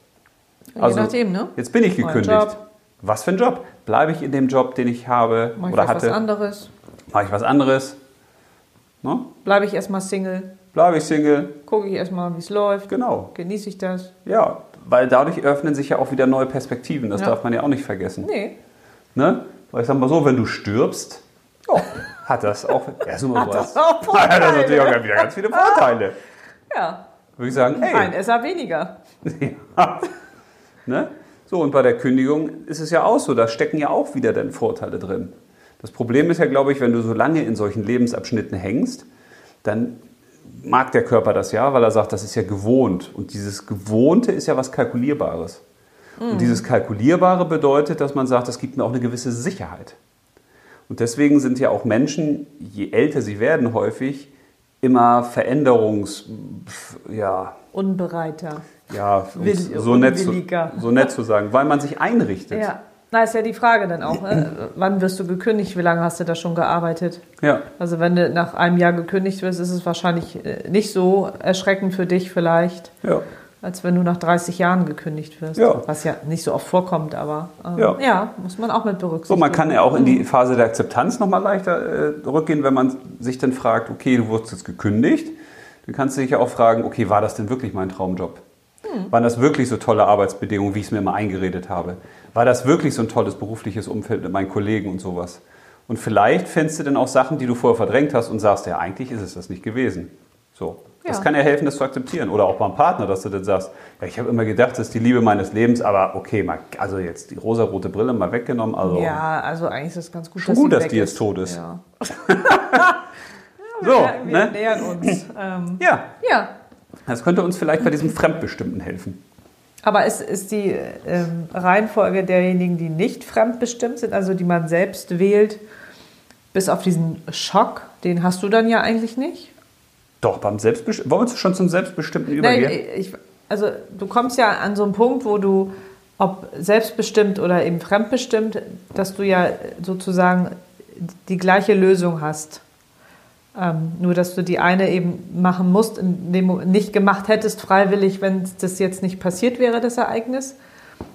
Speaker 2: je
Speaker 1: Also,
Speaker 2: nachdem, ne?
Speaker 1: Jetzt bin ich gekündigt. Was für ein Job? Bleibe ich in dem Job, den ich habe
Speaker 2: Mach ich
Speaker 1: oder
Speaker 2: vielleicht was
Speaker 1: hatte?
Speaker 2: anderes?
Speaker 1: Mache ich was anderes? Ne?
Speaker 2: Bleibe ich erstmal Single?
Speaker 1: Bleibe ich Single?
Speaker 2: Gucke ich erstmal, wie es läuft?
Speaker 1: Genau.
Speaker 2: Genieße ich das?
Speaker 1: Ja, weil dadurch öffnen sich ja auch wieder neue Perspektiven. Das
Speaker 2: Ja.
Speaker 1: darf man ja auch nicht vergessen.
Speaker 2: Nee.
Speaker 1: Ne? Weil ich sag mal so, wenn du stirbst, ja, hat das auch, ja, ist immer
Speaker 2: Hat
Speaker 1: was.
Speaker 2: das auch
Speaker 1: Hat das
Speaker 2: Vorteile?
Speaker 1: natürlich auch wieder ganz viele Vorteile.
Speaker 2: Ja,
Speaker 1: Würde ich sagen, hey,
Speaker 2: ein Esser weniger.
Speaker 1: Ja. Ne? So, und bei der Kündigung ist es ja auch so, da stecken ja auch wieder dann Vorteile drin. Das Problem ist ja, glaube ich, wenn du so lange in solchen Lebensabschnitten hängst, dann mag der Körper das ja, weil er sagt, das ist ja gewohnt. Und dieses Gewohnte ist ja was Kalkulierbares. Und dieses Kalkulierbare bedeutet, dass man sagt, das gibt mir auch eine gewisse Sicherheit. Und deswegen sind ja auch Menschen, je älter sie werden, häufig immer Veränderungs... Ja,
Speaker 2: Unbereiter.
Speaker 1: Ja,
Speaker 2: Will-
Speaker 1: so, nett zu, so nett zu sagen, weil man sich einrichtet.
Speaker 2: Ja. Na, ist ja die Frage dann auch. Ne? Wann wirst du gekündigt? Wie lange hast du da schon gearbeitet?
Speaker 1: Ja.
Speaker 2: Also wenn du nach einem Jahr gekündigt wirst, ist es wahrscheinlich äh, nicht so erschreckend für dich vielleicht,
Speaker 1: ja.
Speaker 2: als wenn du nach 30 Jahren gekündigt wirst.
Speaker 1: Ja.
Speaker 2: Was ja nicht so oft vorkommt, aber ähm,
Speaker 1: Ja.
Speaker 2: ja. muss man auch mit
Speaker 1: So,
Speaker 2: berücksichtigen.
Speaker 1: man kann ja auch in die Phase der Akzeptanz nochmal leichter äh, rückgehen, wenn man sich dann fragt, okay, du wurdest jetzt gekündigt. Dann kannst du dich ja auch fragen, okay, war das denn wirklich mein Traumjob? Waren das wirklich so tolle Arbeitsbedingungen, wie ich es mir mal eingeredet habe? War das wirklich so ein tolles berufliches Umfeld mit meinen Kollegen und sowas? Und vielleicht findest du dann auch Sachen, die du vorher verdrängt hast und sagst, ja, eigentlich ist es das nicht gewesen. So. Das
Speaker 2: Ja.
Speaker 1: kann ja helfen, das zu akzeptieren. Oder auch beim Partner, dass du dann sagst, ja, ich habe immer gedacht, das ist die Liebe meines Lebens, aber okay, mal, also jetzt die rosarote Brille mal weggenommen. Also
Speaker 2: Ja, also eigentlich ist es ganz gut,
Speaker 1: Schon
Speaker 2: dass
Speaker 1: gut, dass die jetzt
Speaker 2: ist.
Speaker 1: tot ist.
Speaker 2: Ja.
Speaker 1: so,
Speaker 2: wir
Speaker 1: ne?
Speaker 2: nähern uns. Ähm,
Speaker 1: Ja,
Speaker 2: ja,
Speaker 1: das könnte uns vielleicht bei diesem Fremdbestimmten helfen.
Speaker 2: aber ist, ist die ähm, Reihenfolge derjenigen, die nicht fremdbestimmt sind, also die man selbst wählt, bis auf diesen Schock, den hast du dann ja eigentlich nicht?
Speaker 1: Doch, beim Selbstbestimmten. Wollen wir schon zum Selbstbestimmten
Speaker 2: Nein,
Speaker 1: übergehen?
Speaker 2: ich, also du kommst ja an so einen Punkt, wo du, ob selbstbestimmt oder eben fremdbestimmt, dass du ja sozusagen die gleiche Lösung hast. Ähm, nur, dass du die eine eben machen musst, in dem, nicht gemacht hättest freiwillig, wenn das jetzt nicht passiert wäre, das Ereignis.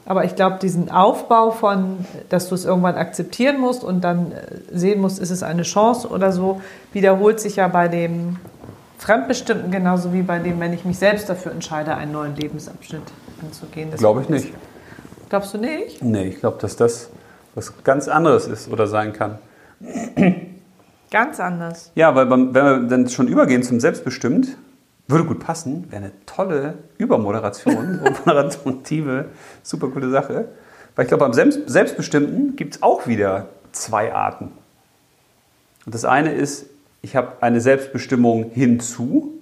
Speaker 2: Aber ich glaube, diesen Aufbau von, dass du es irgendwann akzeptieren musst und dann äh, sehen musst, ist es eine Chance oder so, wiederholt sich ja bei dem Fremdbestimmten genauso wie bei dem, wenn ich mich selbst dafür entscheide, einen neuen Lebensabschnitt anzugehen.
Speaker 1: Glaube ich nicht.
Speaker 2: Glaubst du nicht?
Speaker 1: Nee, ich glaube, dass das was ganz anderes ist oder sein kann.
Speaker 2: Ganz anders.
Speaker 1: Ja, weil wenn wir dann schon übergehen zum Selbstbestimmt, Würde gut passen, wäre eine tolle Übermoderation, moderative, super coole Sache. Weil ich glaube, beim Selbst Selbstbestimmten gibt es auch wieder zwei Arten. Und das eine ist, ich habe eine Selbstbestimmung hinzu.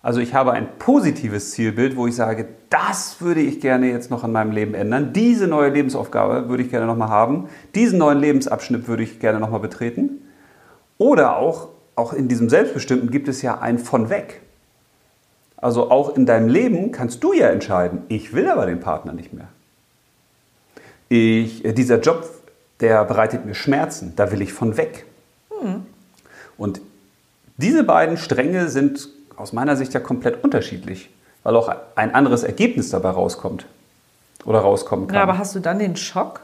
Speaker 1: Also ich habe ein positives Zielbild, wo ich sage, das würde ich gerne jetzt noch in meinem Leben ändern. Diese neue Lebensaufgabe würde ich gerne nochmal haben. Diesen neuen Lebensabschnitt würde ich gerne nochmal betreten. Oder auch, auch in diesem Selbstbestimmten gibt es ja ein von weg. Also auch in deinem Leben kannst du ja entscheiden, ich will aber den Partner nicht mehr. Ich, äh, dieser Job, der bereitet mir Schmerzen, da will ich von weg. Hm. Und diese beiden Stränge sind aus meiner Sicht ja komplett unterschiedlich, weil auch ein anderes Ergebnis dabei rauskommt oder rauskommen kann.
Speaker 2: Ja, aber hast du dann den Schock?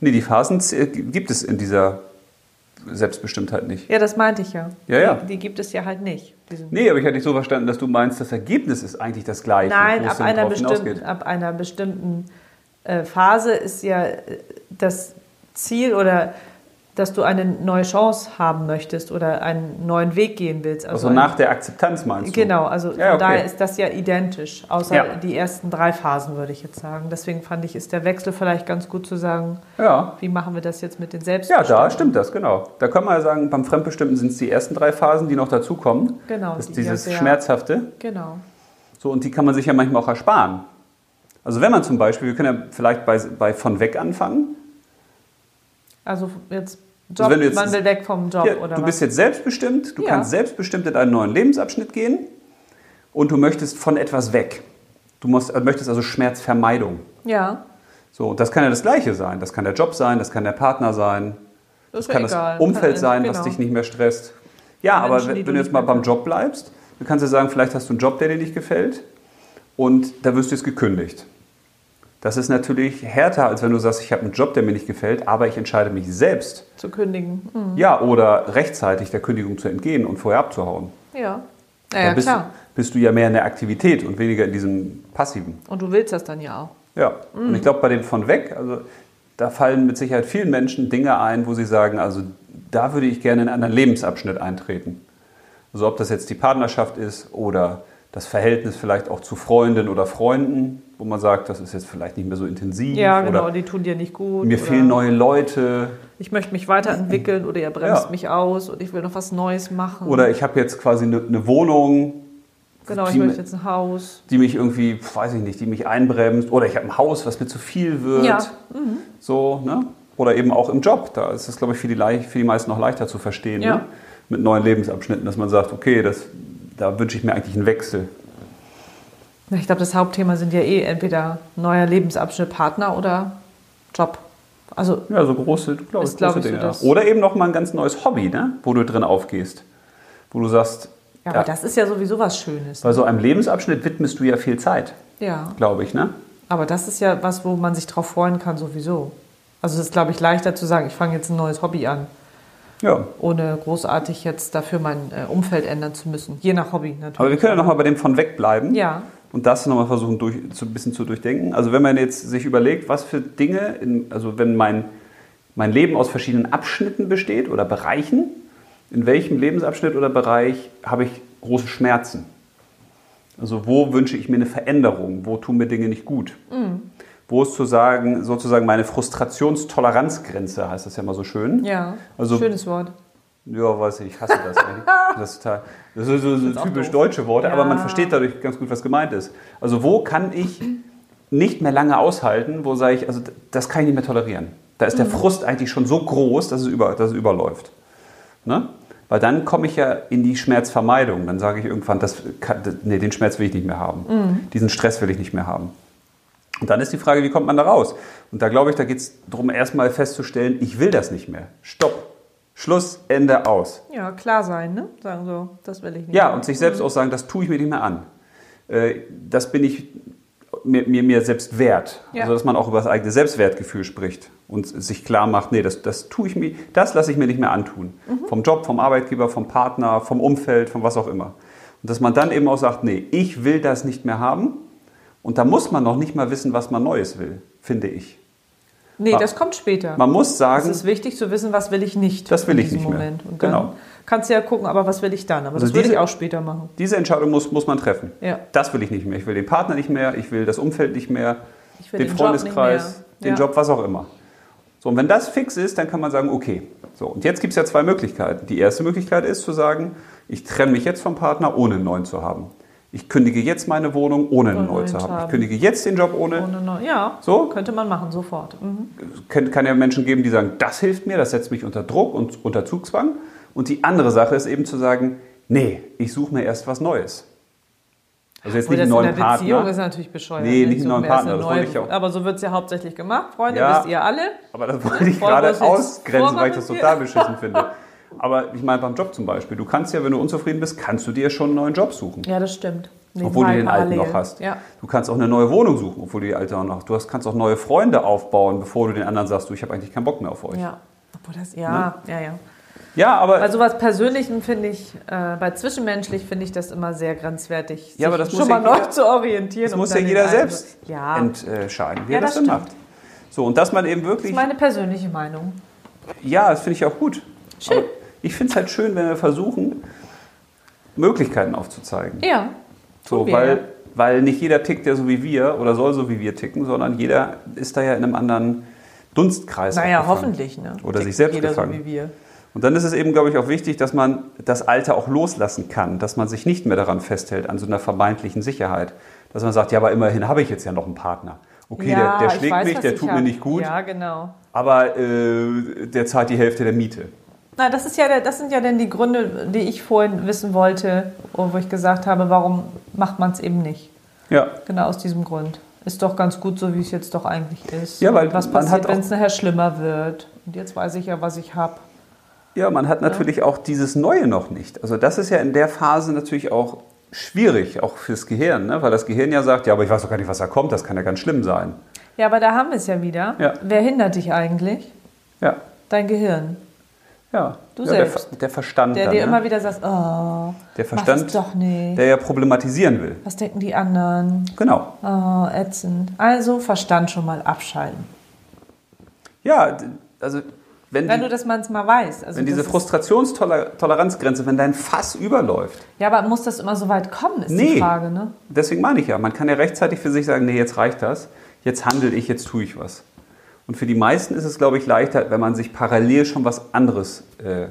Speaker 1: Nee, die Phasen gibt es in dieser Selbstbestimmtheit nicht.
Speaker 2: Ja, das meinte ich ja.
Speaker 1: Ja, ja.
Speaker 2: Die, die gibt es ja halt nicht.
Speaker 1: Nee, aber ich hatte dich so verstanden, dass du meinst, das Ergebnis ist eigentlich das gleiche.
Speaker 2: Nein, ab einer, bestimmten, ab einer bestimmten äh, Phase ist ja äh, das Ziel oder dass du eine neue Chance haben möchtest oder einen neuen Weg gehen willst.
Speaker 1: Also, also nach der Akzeptanz meinst
Speaker 2: du? Genau, also ja, okay. daher ist das ja identisch, außer ja. die ersten drei Phasen, würde ich jetzt sagen. Deswegen fand ich, ist der Wechsel vielleicht ganz gut zu sagen, ja. wie machen wir das jetzt mit den Selbstbestimmten?
Speaker 1: Ja, da stimmt das, genau. Da kann man ja sagen, beim Fremdbestimmten sind es die ersten drei Phasen, die noch dazukommen.
Speaker 2: Genau.
Speaker 1: Das ist dieses ja Schmerzhafte.
Speaker 2: Genau.
Speaker 1: So, und die kann man sich ja manchmal auch ersparen. Also wenn man zum Beispiel, wir können ja vielleicht bei, bei von weg anfangen.
Speaker 2: Also jetzt Job, also jetzt, man will weg vom Job
Speaker 1: ja,
Speaker 2: oder
Speaker 1: Du
Speaker 2: was?
Speaker 1: bist jetzt selbstbestimmt, du ja. kannst selbstbestimmt in einen neuen Lebensabschnitt gehen und du möchtest von etwas weg. Du musst, äh, möchtest also Schmerzvermeidung.
Speaker 2: Ja.
Speaker 1: So, das kann ja das Gleiche sein. Das kann der Job sein, das kann der Partner sein, das, das kann egal. das Umfeld sein, genau. was dich nicht mehr stresst. Ja, Menschen, aber wenn, wenn du jetzt mal beim Job bleibst, dann kannst du sagen, vielleicht hast du einen Job, der dir nicht gefällt und da wirst du jetzt gekündigt. Das ist natürlich härter, als wenn du sagst, ich habe einen Job, der mir nicht gefällt, aber ich entscheide mich selbst.
Speaker 2: Zu kündigen.
Speaker 1: Mhm. Ja, oder rechtzeitig der Kündigung zu entgehen und vorher abzuhauen.
Speaker 2: Ja. Ja, ja
Speaker 1: bist,
Speaker 2: klar.
Speaker 1: Bist du ja mehr in der Aktivität und weniger in diesem Passiven.
Speaker 2: Und du willst das dann ja auch.
Speaker 1: Ja. Mhm. Und ich glaube, bei dem von weg, also da fallen mit Sicherheit vielen Menschen Dinge ein, wo sie sagen, also da würde ich gerne in einen anderen Lebensabschnitt eintreten. Also ob das jetzt die Partnerschaft ist oder das Verhältnis vielleicht auch zu Freundinnen oder Freunden, wo man sagt, das ist jetzt vielleicht nicht mehr so intensiv.
Speaker 2: Ja, genau, oder die tun dir nicht gut.
Speaker 1: Mir fehlen neue Leute.
Speaker 2: Ich möchte mich weiterentwickeln oder ihr bremst ja. mich aus und ich will noch was Neues machen.
Speaker 1: Oder ich habe jetzt quasi eine, eine Wohnung.
Speaker 2: Genau, ich möchte jetzt ein Haus.
Speaker 1: Die mich irgendwie, weiß ich nicht, die mich einbremst. Oder ich habe ein Haus, was mir zu viel wird. Ja. Mhm. So, ne? Oder eben auch im Job. Da ist es, glaube ich, für die, für die meisten noch leichter zu verstehen. Ja. Ne? Mit neuen Lebensabschnitten, dass man sagt, okay, das, da wünsche ich mir eigentlich einen Wechsel.
Speaker 2: Ich glaube, das Hauptthema sind ja eh entweder neuer Lebensabschnitt Partner oder Job. Also
Speaker 1: ja, so große, glaube ich, große Dinge. So oder eben noch mal ein ganz neues Hobby, ne? wo du drin aufgehst. Wo du sagst.
Speaker 2: Ja, aber das ist ja sowieso was Schönes.
Speaker 1: Bei ne? so einem Lebensabschnitt widmest du ja viel Zeit.
Speaker 2: Ja.
Speaker 1: Glaube ich, ne?
Speaker 2: Aber das ist ja was, wo man sich drauf freuen kann, sowieso. Also, es ist, glaube ich, leichter zu sagen, ich fange jetzt ein neues Hobby an.
Speaker 1: Ja.
Speaker 2: Ohne großartig jetzt dafür mein äh, Umfeld ändern zu müssen. Je nach Hobby natürlich.
Speaker 1: Aber wir können ja nochmal bei dem von weg bleiben.
Speaker 2: Ja.
Speaker 1: Und das nochmal versuchen, durch, so ein bisschen zu durchdenken. Also wenn man jetzt sich überlegt, was für Dinge, in, also wenn mein, mein Leben aus verschiedenen Abschnitten besteht oder Bereichen, in welchem Lebensabschnitt oder Bereich habe ich große Schmerzen? Also wo wünsche ich mir eine Veränderung? Wo tun mir Dinge nicht gut? Mhm wo ist zu sagen, sozusagen meine Frustrationstoleranzgrenze, heißt das ja mal so schön.
Speaker 2: Ja, also, schönes Wort.
Speaker 1: Ja, weiß ich, ich hasse das eigentlich. Das ist, total, das ist so, so typisch deutsche Worte, ja. aber man versteht dadurch ganz gut, was gemeint ist. Also wo kann ich nicht mehr lange aushalten, wo sage ich, also das kann ich nicht mehr tolerieren. Da ist der mhm. Frust eigentlich schon so groß, dass es, über, dass es überläuft. Ne? Weil dann komme ich ja in die Schmerzvermeidung. Dann sage ich irgendwann, das kann, nee, den Schmerz will ich nicht mehr haben. Mhm. Diesen Stress will ich nicht mehr haben. Und dann ist die Frage, wie kommt man da raus? Und da glaube ich, da geht es darum, erstmal festzustellen, ich will das nicht mehr. Stopp. Schluss, Ende, aus.
Speaker 2: Ja, klar sein, ne? Sagen so, das will ich nicht.
Speaker 1: Ja, mehr. und sich selbst mhm. auch sagen, das tue ich mir nicht mehr an. Äh, das bin ich mir, mir, mir selbst wert. Ja. Also, dass man auch über das eigene Selbstwertgefühl spricht und sich klar macht, nee, das, das tue ich mir, das lasse ich mir nicht mehr antun. Mhm. Vom Job, vom Arbeitgeber, vom Partner, vom Umfeld, von was auch immer. Und dass man dann eben auch sagt, nee, ich will das nicht mehr haben und da muss man noch nicht mal wissen, was man Neues will, finde ich.
Speaker 2: Nee, das kommt später.
Speaker 1: Man muss sagen.
Speaker 2: Es ist wichtig zu wissen, was will ich nicht.
Speaker 1: Das will ich nicht Moment.
Speaker 2: mehr. Und dann genau. kannst du ja gucken, aber was will ich dann? Aber
Speaker 1: Also
Speaker 2: das würde ich auch später machen.
Speaker 1: Diese Entscheidung muss, muss man treffen.
Speaker 2: Ja.
Speaker 1: Das will ich nicht mehr. Ich will den Partner nicht mehr, ich will das Umfeld nicht mehr,
Speaker 2: Ich will
Speaker 1: den,
Speaker 2: den
Speaker 1: Freundeskreis,
Speaker 2: mehr.
Speaker 1: den
Speaker 2: Ja.
Speaker 1: Job, was auch immer. So, und wenn das fix ist, dann kann man sagen, okay. So, und jetzt gibt es ja zwei Möglichkeiten. Die erste Möglichkeit ist zu sagen, ich trenne mich jetzt vom Partner, ohne einen neuen zu haben. Ich kündige jetzt meine Wohnung, ohne einen
Speaker 2: einen
Speaker 1: zu
Speaker 2: zu
Speaker 1: haben. Ich
Speaker 2: haben.
Speaker 1: kündige jetzt den Job, ohne.
Speaker 2: Ohne neu- ja,
Speaker 1: So?
Speaker 2: könnte man machen, sofort. Mhm.
Speaker 1: kann, ja Menschen geben, die sagen, das hilft mir, das setzt mich unter Druck und unter Zugzwang. Und die andere Sache ist eben zu sagen, nee, ich suche mir erst was Neues. Also jetzt
Speaker 2: Obwohl
Speaker 1: nicht einen
Speaker 2: das
Speaker 1: neuen
Speaker 2: in der Beziehung
Speaker 1: Partner,
Speaker 2: ist natürlich bescheuert.
Speaker 1: Nee, nicht einen neuen Partner,
Speaker 2: eine
Speaker 1: das wollte ich auch.
Speaker 2: Aber so wird es ja hauptsächlich gemacht, Freunde,
Speaker 1: Ja.
Speaker 2: wisst ihr alle.
Speaker 1: aber das wollte ich gerade ausgrenzen, weil ich das total beschissen finde. Aber ich meine beim Job zum Beispiel, du kannst ja, wenn du unzufrieden bist, kannst du dir schon einen neuen Job suchen.
Speaker 2: Ja, das stimmt.
Speaker 1: Obwohl du
Speaker 2: Nebenbei
Speaker 1: den alten
Speaker 2: parallel.
Speaker 1: noch hast.
Speaker 2: Ja.
Speaker 1: Du kannst auch eine neue Wohnung suchen, obwohl du die alte noch hast. Du hast, kannst auch neue Freunde aufbauen, bevor du den anderen sagst, du, ich habe eigentlich keinen Bock mehr auf euch.
Speaker 2: ja. Obwohl das, ja, ja, ja.
Speaker 1: Ja, aber
Speaker 2: Bei sowas Persönlichem finde ich, äh, bei Zwischenmenschlich finde ich das immer sehr grenzwertig,
Speaker 1: Ja, aber
Speaker 2: sich
Speaker 1: das muss
Speaker 2: schon
Speaker 1: ja
Speaker 2: mal
Speaker 1: jeder-
Speaker 2: neu zu orientieren.
Speaker 1: das muss ja jeder
Speaker 2: alten-
Speaker 1: selbst
Speaker 2: Ja,
Speaker 1: entscheiden, wie
Speaker 2: Ja,
Speaker 1: er das
Speaker 2: das
Speaker 1: denn macht. So, und dass man eben
Speaker 2: das
Speaker 1: wirklich
Speaker 2: ist meine persönliche Meinung.
Speaker 1: Ja, das finde ich auch gut.
Speaker 2: Schön.
Speaker 1: Aber ich finde es halt schön, wenn wir versuchen, Möglichkeiten aufzuzeigen.
Speaker 2: Ja,
Speaker 1: So,
Speaker 2: wir,
Speaker 1: weil,
Speaker 2: ja.
Speaker 1: weil nicht jeder tickt ja so wie wir oder soll so wie wir ticken, sondern jeder ist da ja in einem anderen Dunstkreis.
Speaker 2: Naja, hoffentlich. Ne?
Speaker 1: Oder
Speaker 2: Tickt
Speaker 1: sich selbst
Speaker 2: jeder
Speaker 1: gefangen.
Speaker 2: so wie wir.
Speaker 1: Und dann ist es eben, glaube ich, auch wichtig, dass man das Alter auch loslassen kann, dass man sich nicht mehr daran festhält, an so einer vermeintlichen Sicherheit. Dass man sagt, ja, aber immerhin habe ich jetzt ja noch einen Partner. Okay,
Speaker 2: ja,
Speaker 1: der, der schlägt
Speaker 2: weiß,
Speaker 1: mich, der tut
Speaker 2: hab.
Speaker 1: mir nicht gut,
Speaker 2: Ja, genau.
Speaker 1: aber äh, der zahlt die Hälfte der Miete.
Speaker 2: Na, das, ist ja der, das sind ja dann die Gründe, die ich vorhin wissen wollte, wo ich gesagt habe, warum macht man es eben nicht.
Speaker 1: Ja,
Speaker 2: Genau aus diesem Grund. Ist doch ganz gut so, wie es jetzt doch eigentlich ist.
Speaker 1: Ja, weil
Speaker 2: was passiert, wenn es nachher schlimmer wird? Und jetzt weiß ich ja, was ich habe.
Speaker 1: Ja, man hat natürlich auch dieses Neue noch nicht. Also das ist ja in der Phase natürlich auch schwierig, auch fürs Gehirn, ne? weil das Gehirn ja sagt, ja, aber ich weiß doch gar nicht, was da kommt, das kann ja ganz schlimm sein.
Speaker 2: Ja, aber da haben wir es ja wieder.
Speaker 1: Ja.
Speaker 2: Wer hindert dich eigentlich?
Speaker 1: Ja,
Speaker 2: Dein Gehirn.
Speaker 1: Ja.
Speaker 2: Du
Speaker 1: ja,
Speaker 2: selbst.
Speaker 1: Der, der Verstand,
Speaker 2: Der
Speaker 1: dann,
Speaker 2: dir
Speaker 1: ne?
Speaker 2: immer wieder sagt, oh,
Speaker 1: der
Speaker 2: mach
Speaker 1: Verstand,
Speaker 2: das doch nicht.
Speaker 1: der ja problematisieren will.
Speaker 2: Was denken die anderen?
Speaker 1: Genau.
Speaker 2: Oh, ätzend. Also Verstand schon mal abschalten.
Speaker 1: Ja, also wenn,
Speaker 2: Wenn
Speaker 1: die,
Speaker 2: du das manchmal weißt. Also
Speaker 1: wenn diese Frustrationstoleranzgrenze, wenn dein Fass überläuft,
Speaker 2: Ja, aber muss das immer so weit kommen, ist
Speaker 1: Nee.
Speaker 2: die Frage, ne?
Speaker 1: deswegen meine ich ja, man kann ja rechtzeitig für sich sagen, nee, jetzt reicht das, jetzt handle ich, jetzt tue ich was. Und für die meisten ist es, glaube ich, leichter, wenn man sich parallel schon was anderes äh,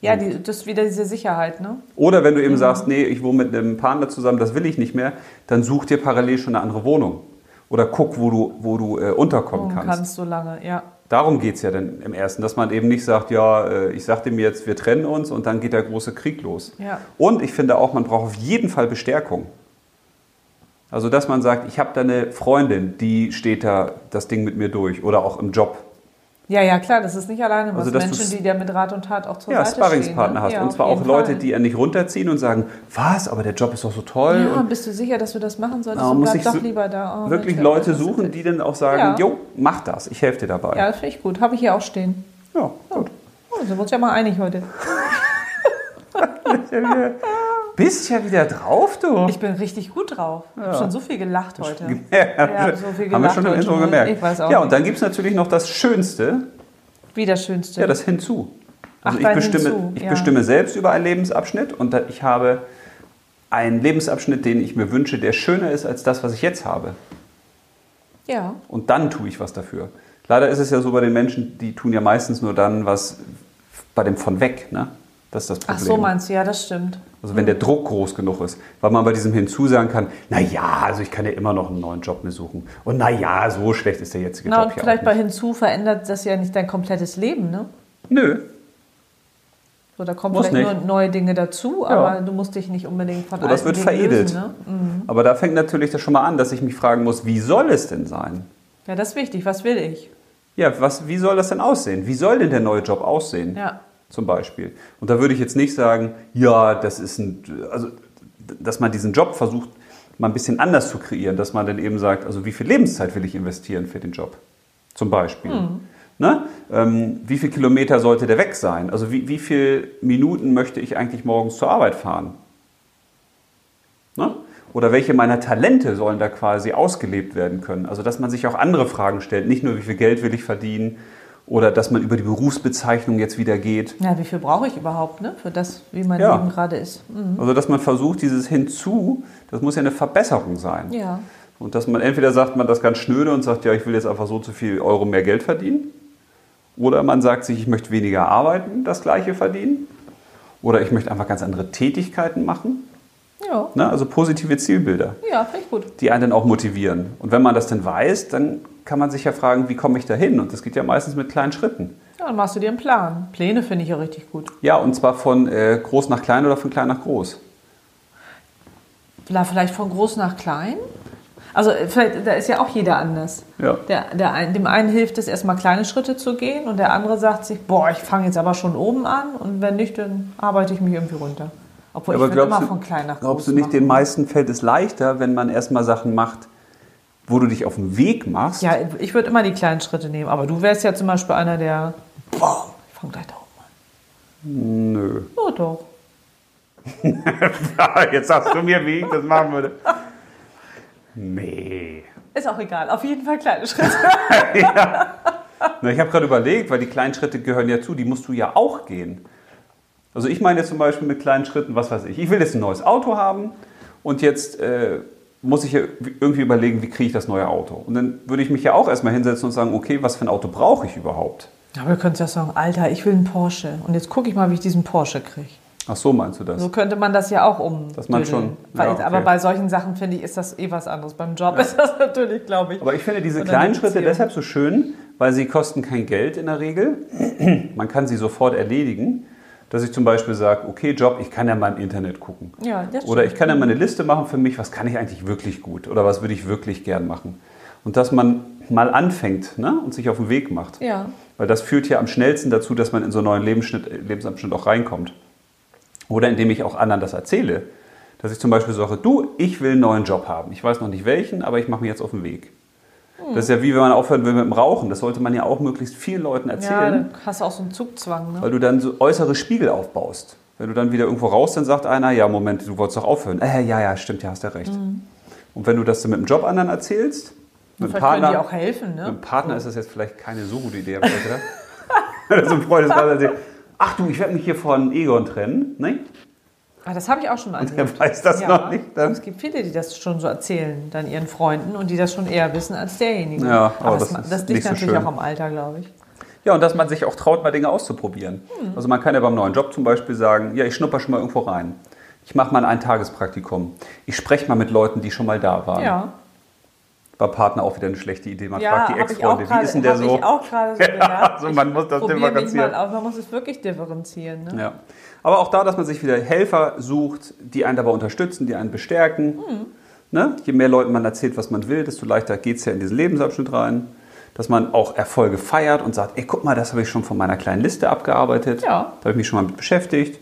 Speaker 2: Ja, die, das ist wieder diese Sicherheit, ne?
Speaker 1: Oder wenn du eben sagst, nee, ich wohne mit einem Partner zusammen, das will ich nicht mehr, dann such dir parallel schon eine andere Wohnung. Oder guck, wo du, wo du äh, unterkommen
Speaker 2: Du
Speaker 1: kannst.
Speaker 2: kannst so lange, ja.
Speaker 1: Darum geht es ja dann im ersten, dass man eben nicht sagt, ja, äh, ich sagte mir jetzt, wir trennen uns und dann geht der große Krieg los.
Speaker 2: Ja.
Speaker 1: Und ich finde auch, man braucht auf jeden Fall Bestärkung. Also, dass man sagt, ich habe da eine Freundin, die steht da das Ding mit mir durch. Oder auch im Job.
Speaker 2: Ja, ja, klar, das ist nicht alleine was.
Speaker 1: Also,
Speaker 2: Menschen, die dir mit Rat und Tat auch zur
Speaker 1: Ja,
Speaker 2: Seite
Speaker 1: Sparringspartner
Speaker 2: stehen.
Speaker 1: hast.
Speaker 2: Ne? Ja,
Speaker 1: und zwar auch Leute,
Speaker 2: Fall.
Speaker 1: die einen nicht runterziehen und sagen, was, aber der Job ist doch so toll.
Speaker 2: Ja, bist du sicher, dass du das machen solltest?
Speaker 1: Ja,
Speaker 2: und
Speaker 1: muss ich
Speaker 2: doch lieber da. Oh,
Speaker 1: wirklich
Speaker 2: Mensch,
Speaker 1: Leute suchen, die dann auch sagen,
Speaker 2: Ja.
Speaker 1: jo, mach das, ich helfe dir dabei.
Speaker 2: Ja, das finde ich gut. Habe ich hier auch stehen.
Speaker 1: Ja, gut.
Speaker 2: Oh, sind wir uns ja mal einig heute.
Speaker 1: Bist ja wieder drauf, du.
Speaker 2: Ich bin richtig gut drauf. Ich habe schon so viel gelacht heute.
Speaker 1: Ja,
Speaker 2: Ja, so viel
Speaker 1: haben wir
Speaker 2: gelacht
Speaker 1: schon im Intro
Speaker 2: mal.
Speaker 1: gemerkt.
Speaker 2: Ich weiß auch
Speaker 1: ja, und dann gibt es natürlich noch das Schönste,
Speaker 2: Wie das Schönste.
Speaker 1: ja, das Hinzu. Also
Speaker 2: Ach,
Speaker 1: ich, bestimme,
Speaker 2: Hinzu,
Speaker 1: ich
Speaker 2: ja.
Speaker 1: bestimme selbst über einen Lebensabschnitt und ich habe einen Lebensabschnitt, den ich mir wünsche, der schöner ist als das, was ich jetzt habe.
Speaker 2: ja.
Speaker 1: Und dann tue ich was dafür. Leider ist es ja so bei den Menschen, die tun ja meistens nur dann was bei dem von weg. Ne? Das ist das
Speaker 2: Ach
Speaker 1: Problem.
Speaker 2: so, meinst du, ja, das stimmt.
Speaker 1: Also wenn der Druck groß genug ist, weil man bei diesem Hinzu sagen kann, na ja, also ich kann ja immer noch einen neuen Job mir suchen. Und na ja, so schlecht ist der jetzige
Speaker 2: Na,
Speaker 1: Job
Speaker 2: und vielleicht bei hinzu verändert das ja nicht dein komplettes Leben, ne?
Speaker 1: Nö,
Speaker 2: So, da kommen
Speaker 1: Muss
Speaker 2: vielleicht
Speaker 1: nicht.
Speaker 2: nur neue Dinge dazu,
Speaker 1: Ja.
Speaker 2: aber du musst dich nicht unbedingt von
Speaker 1: oder
Speaker 2: alten
Speaker 1: wird
Speaker 2: Dingen
Speaker 1: veredelt.
Speaker 2: Lösen, ne? Mhm.
Speaker 1: Aber da fängt natürlich das schon mal an, dass ich mich fragen muss, wie soll es denn sein?
Speaker 2: Ja, das ist wichtig. Was will ich?
Speaker 1: Ja, was, wie soll das denn aussehen? Wie soll denn der neue Job aussehen?
Speaker 2: Ja.
Speaker 1: Zum Beispiel. Und da würde ich jetzt nicht sagen, ja, das ist ein, also, dass man diesen Job versucht, mal ein bisschen anders zu kreieren, dass man dann eben sagt, also wie viel Lebenszeit will ich investieren für den Job? Zum Beispiel. Ne? Ähm, wie viel Kilometer sollte der weg sein? Also wie, wie viele Minuten möchte ich eigentlich morgens zur Arbeit fahren? Ne? Oder welche meiner Talente sollen da quasi ausgelebt werden können? Also dass man sich auch andere Fragen stellt, nicht nur wie viel Geld will ich verdienen Oder dass man über die Berufsbezeichnung jetzt wieder geht.
Speaker 2: Ja, wie viel brauche ich überhaupt, ne? Für das, wie mein
Speaker 1: Ja.
Speaker 2: Leben gerade ist. Mhm.
Speaker 1: Also dass man versucht, dieses Hinzu, das muss ja eine Verbesserung sein.
Speaker 2: Ja.
Speaker 1: Und dass man entweder sagt man das ganz schnöde und sagt, ja, ich will jetzt einfach so zu viel Euro mehr Geld verdienen. Oder man sagt sich, ich möchte weniger arbeiten, das gleiche verdienen. Oder ich möchte einfach ganz andere Tätigkeiten machen.
Speaker 2: Ja.
Speaker 1: Ne? Also positive Zielbilder,
Speaker 2: Ja, finde ich gut.
Speaker 1: die einen dann auch motivieren. Und wenn man das dann weiß, dann kann man sich ja fragen, wie komme ich da hin? Und das geht ja meistens mit kleinen Schritten.
Speaker 2: Ja, dann machst du dir einen Plan. Pläne finde ich ja richtig gut.
Speaker 1: Ja, und zwar von äh, groß nach klein oder von klein nach groß.
Speaker 2: Vielleicht vielleicht von groß nach klein? Also äh, vielleicht, da ist ja auch jeder anders.
Speaker 1: Ja.
Speaker 2: Der, der ein, dem einen hilft es, erstmal kleine Schritte zu gehen und der andere sagt sich, boah, ich fange jetzt aber schon oben an und wenn nicht, dann arbeite ich mich irgendwie runter. Obwohl
Speaker 1: Aber
Speaker 2: ich immer
Speaker 1: du,
Speaker 2: von klein nach groß
Speaker 1: glaubst du nicht,
Speaker 2: machen.
Speaker 1: den meisten fällt es leichter, wenn man erstmal Sachen macht, wo du dich auf den Weg machst?
Speaker 2: Ja, ich würde immer die kleinen Schritte nehmen. Aber du wärst ja zum Beispiel einer, der, boah, ich fange gleich da oben an.
Speaker 1: Nö.
Speaker 2: Oh doch.
Speaker 1: Jetzt sagst du mir, wie ich das machen würde. Nee.
Speaker 2: Ist auch egal. Auf jeden Fall kleine Schritte.
Speaker 1: Na, ich habe gerade überlegt, weil die kleinen Schritte gehören ja zu, die musst du ja auch gehen. Also ich meine jetzt zum Beispiel mit kleinen Schritten, was weiß ich, ich will jetzt ein neues Auto haben und jetzt äh, muss ich ja irgendwie überlegen, wie kriege ich das neue Auto. Und dann würde ich mich ja auch erstmal hinsetzen und sagen, okay, was für ein Auto brauche ich überhaupt?
Speaker 2: Aber wir können ja sagen, Alter, ich will einen Porsche. Und jetzt gucke ich mal, wie ich diesen Porsche kriege.
Speaker 1: Ach so, meinst du das?
Speaker 2: So könnte man das ja auch um.
Speaker 1: Dass man schon- ja, okay.
Speaker 2: Aber bei solchen Sachen finde ich, ist das eh was anderes. Beim Job ist das natürlich, glaube ich.
Speaker 1: Aber ich finde diese kleinen
Speaker 2: eine
Speaker 1: Schritte deshalb so schön, weil sie kosten kein Geld in der Regel. Man kann sie sofort erledigen. Dass ich zum Beispiel sage, okay, Job, ich kann ja mal im Internet gucken.
Speaker 2: Ja,
Speaker 1: Oder ich kann ja mal eine Liste machen für mich, was kann ich eigentlich wirklich gut oder was würde ich wirklich gern machen. Und dass man mal anfängt ne, und sich auf den Weg macht.
Speaker 2: Ja.
Speaker 1: Weil das führt ja am schnellsten dazu, dass man in so einen neuen Lebensschnitt, Lebensabschnitt auch reinkommt. Oder indem ich auch anderen das erzähle. Dass ich zum Beispiel sage, du, ich will einen neuen Job haben. Ich weiß noch nicht welchen, aber ich mache mich jetzt auf den Weg. Das ist ja wie wenn man aufhören will mit dem Rauchen. Das sollte man ja auch möglichst vielen Leuten
Speaker 2: Ja,
Speaker 1: erzählen,
Speaker 2: dann hast du auch so einen Zugzwang. Ne?
Speaker 1: weil du dann so äußere Spiegel aufbaust. Wenn du dann wieder irgendwo raus, dann sagt einer, ja, Moment, du wolltest doch aufhören. Äh, ja, ja, stimmt, ja, hast ja recht. Und wenn du das dann mit dem Job anderen erzählst, mit dem
Speaker 2: Vielleicht können die
Speaker 1: Partner,
Speaker 2: auch helfen.
Speaker 1: mit
Speaker 2: Ne?
Speaker 1: dem Partner ist das jetzt vielleicht keine so gute Idee, habe ich ja gedacht. So ein Freundeskreis erzählt, ach du, ich werde mich hier von Egon trennen, ne?
Speaker 2: Ah, das habe ich auch schon erlebt.
Speaker 1: Der weiß das noch nicht. Dann.
Speaker 2: Es gibt viele, die das schon so erzählen, dann ihren Freunden und die das schon eher wissen als derjenige.
Speaker 1: Ja, aber
Speaker 2: das,
Speaker 1: das ist
Speaker 2: das liegt
Speaker 1: so
Speaker 2: natürlich
Speaker 1: schön.
Speaker 2: auch am Alter, glaube ich.
Speaker 1: Ja, und dass man sich auch traut, mal Dinge auszuprobieren. Also man kann ja beim neuen Job zum Beispiel sagen, ja, ich schnupper schon mal irgendwo rein. Ich mache mal ein Eintagespraktikum. Ich spreche mal mit Leuten, die schon mal da waren.
Speaker 2: Ja,
Speaker 1: War Partner auch wieder eine schlechte Idee. Man
Speaker 2: ja
Speaker 1: fragt die Ex-Freunde, wie ist denn der so?
Speaker 2: ich auch gerade so
Speaker 1: Ja, also man muss das differenzieren.
Speaker 2: mal aus. Man muss es wirklich differenzieren. Ne?
Speaker 1: Ja. Aber auch da, dass man sich wieder Helfer sucht, die einen dabei unterstützen, die einen bestärken. Ne? Je mehr Leuten man erzählt, was man will, desto leichter geht es ja in diesen Lebensabschnitt rein. Dass man auch Erfolge feiert und sagt, ey, guck mal, das habe ich schon von meiner kleinen Liste abgearbeitet.
Speaker 2: Ja.
Speaker 1: Da habe ich mich schon mal mit beschäftigt.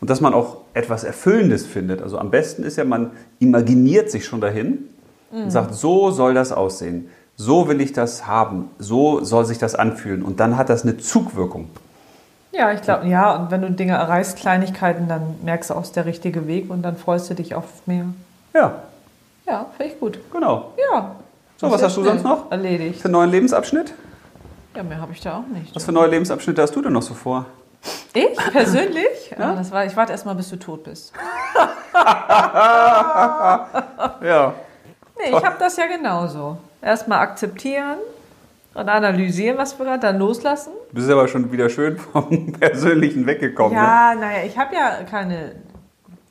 Speaker 1: Und dass man auch etwas Erfüllendes findet. Also am besten ist ja, man imaginiert sich schon dahin und sagt, so soll das aussehen. So will ich das haben. So soll sich das anfühlen. Und dann hat das eine Zugwirkung.
Speaker 2: Ja, ich glaube, ja, und wenn du Dinge erreichst, Kleinigkeiten, dann merkst du auch, es ist der richtige Weg und dann freust du dich auf mehr.
Speaker 1: Ja,
Speaker 2: Ja, finde ich gut.
Speaker 1: genau.
Speaker 2: Ja.
Speaker 1: So, was hast du sonst noch?
Speaker 2: Erledigt.
Speaker 1: Für einen neuen Lebensabschnitt?
Speaker 2: Ja, mehr habe ich da auch nicht.
Speaker 1: Was für neue Lebensabschnitte hast du denn noch so vor?
Speaker 2: Ich persönlich? Ja? Das war, ich warte erst mal, bis du tot bist.
Speaker 1: Ja.
Speaker 2: Nee, ich habe das ja genauso. Erstmal akzeptieren und analysieren, was wir gerade, dann loslassen.
Speaker 1: Du bist aber schon wieder schön vom Persönlichen weggekommen. Ne?
Speaker 2: Ja, naja, ich habe ja keine,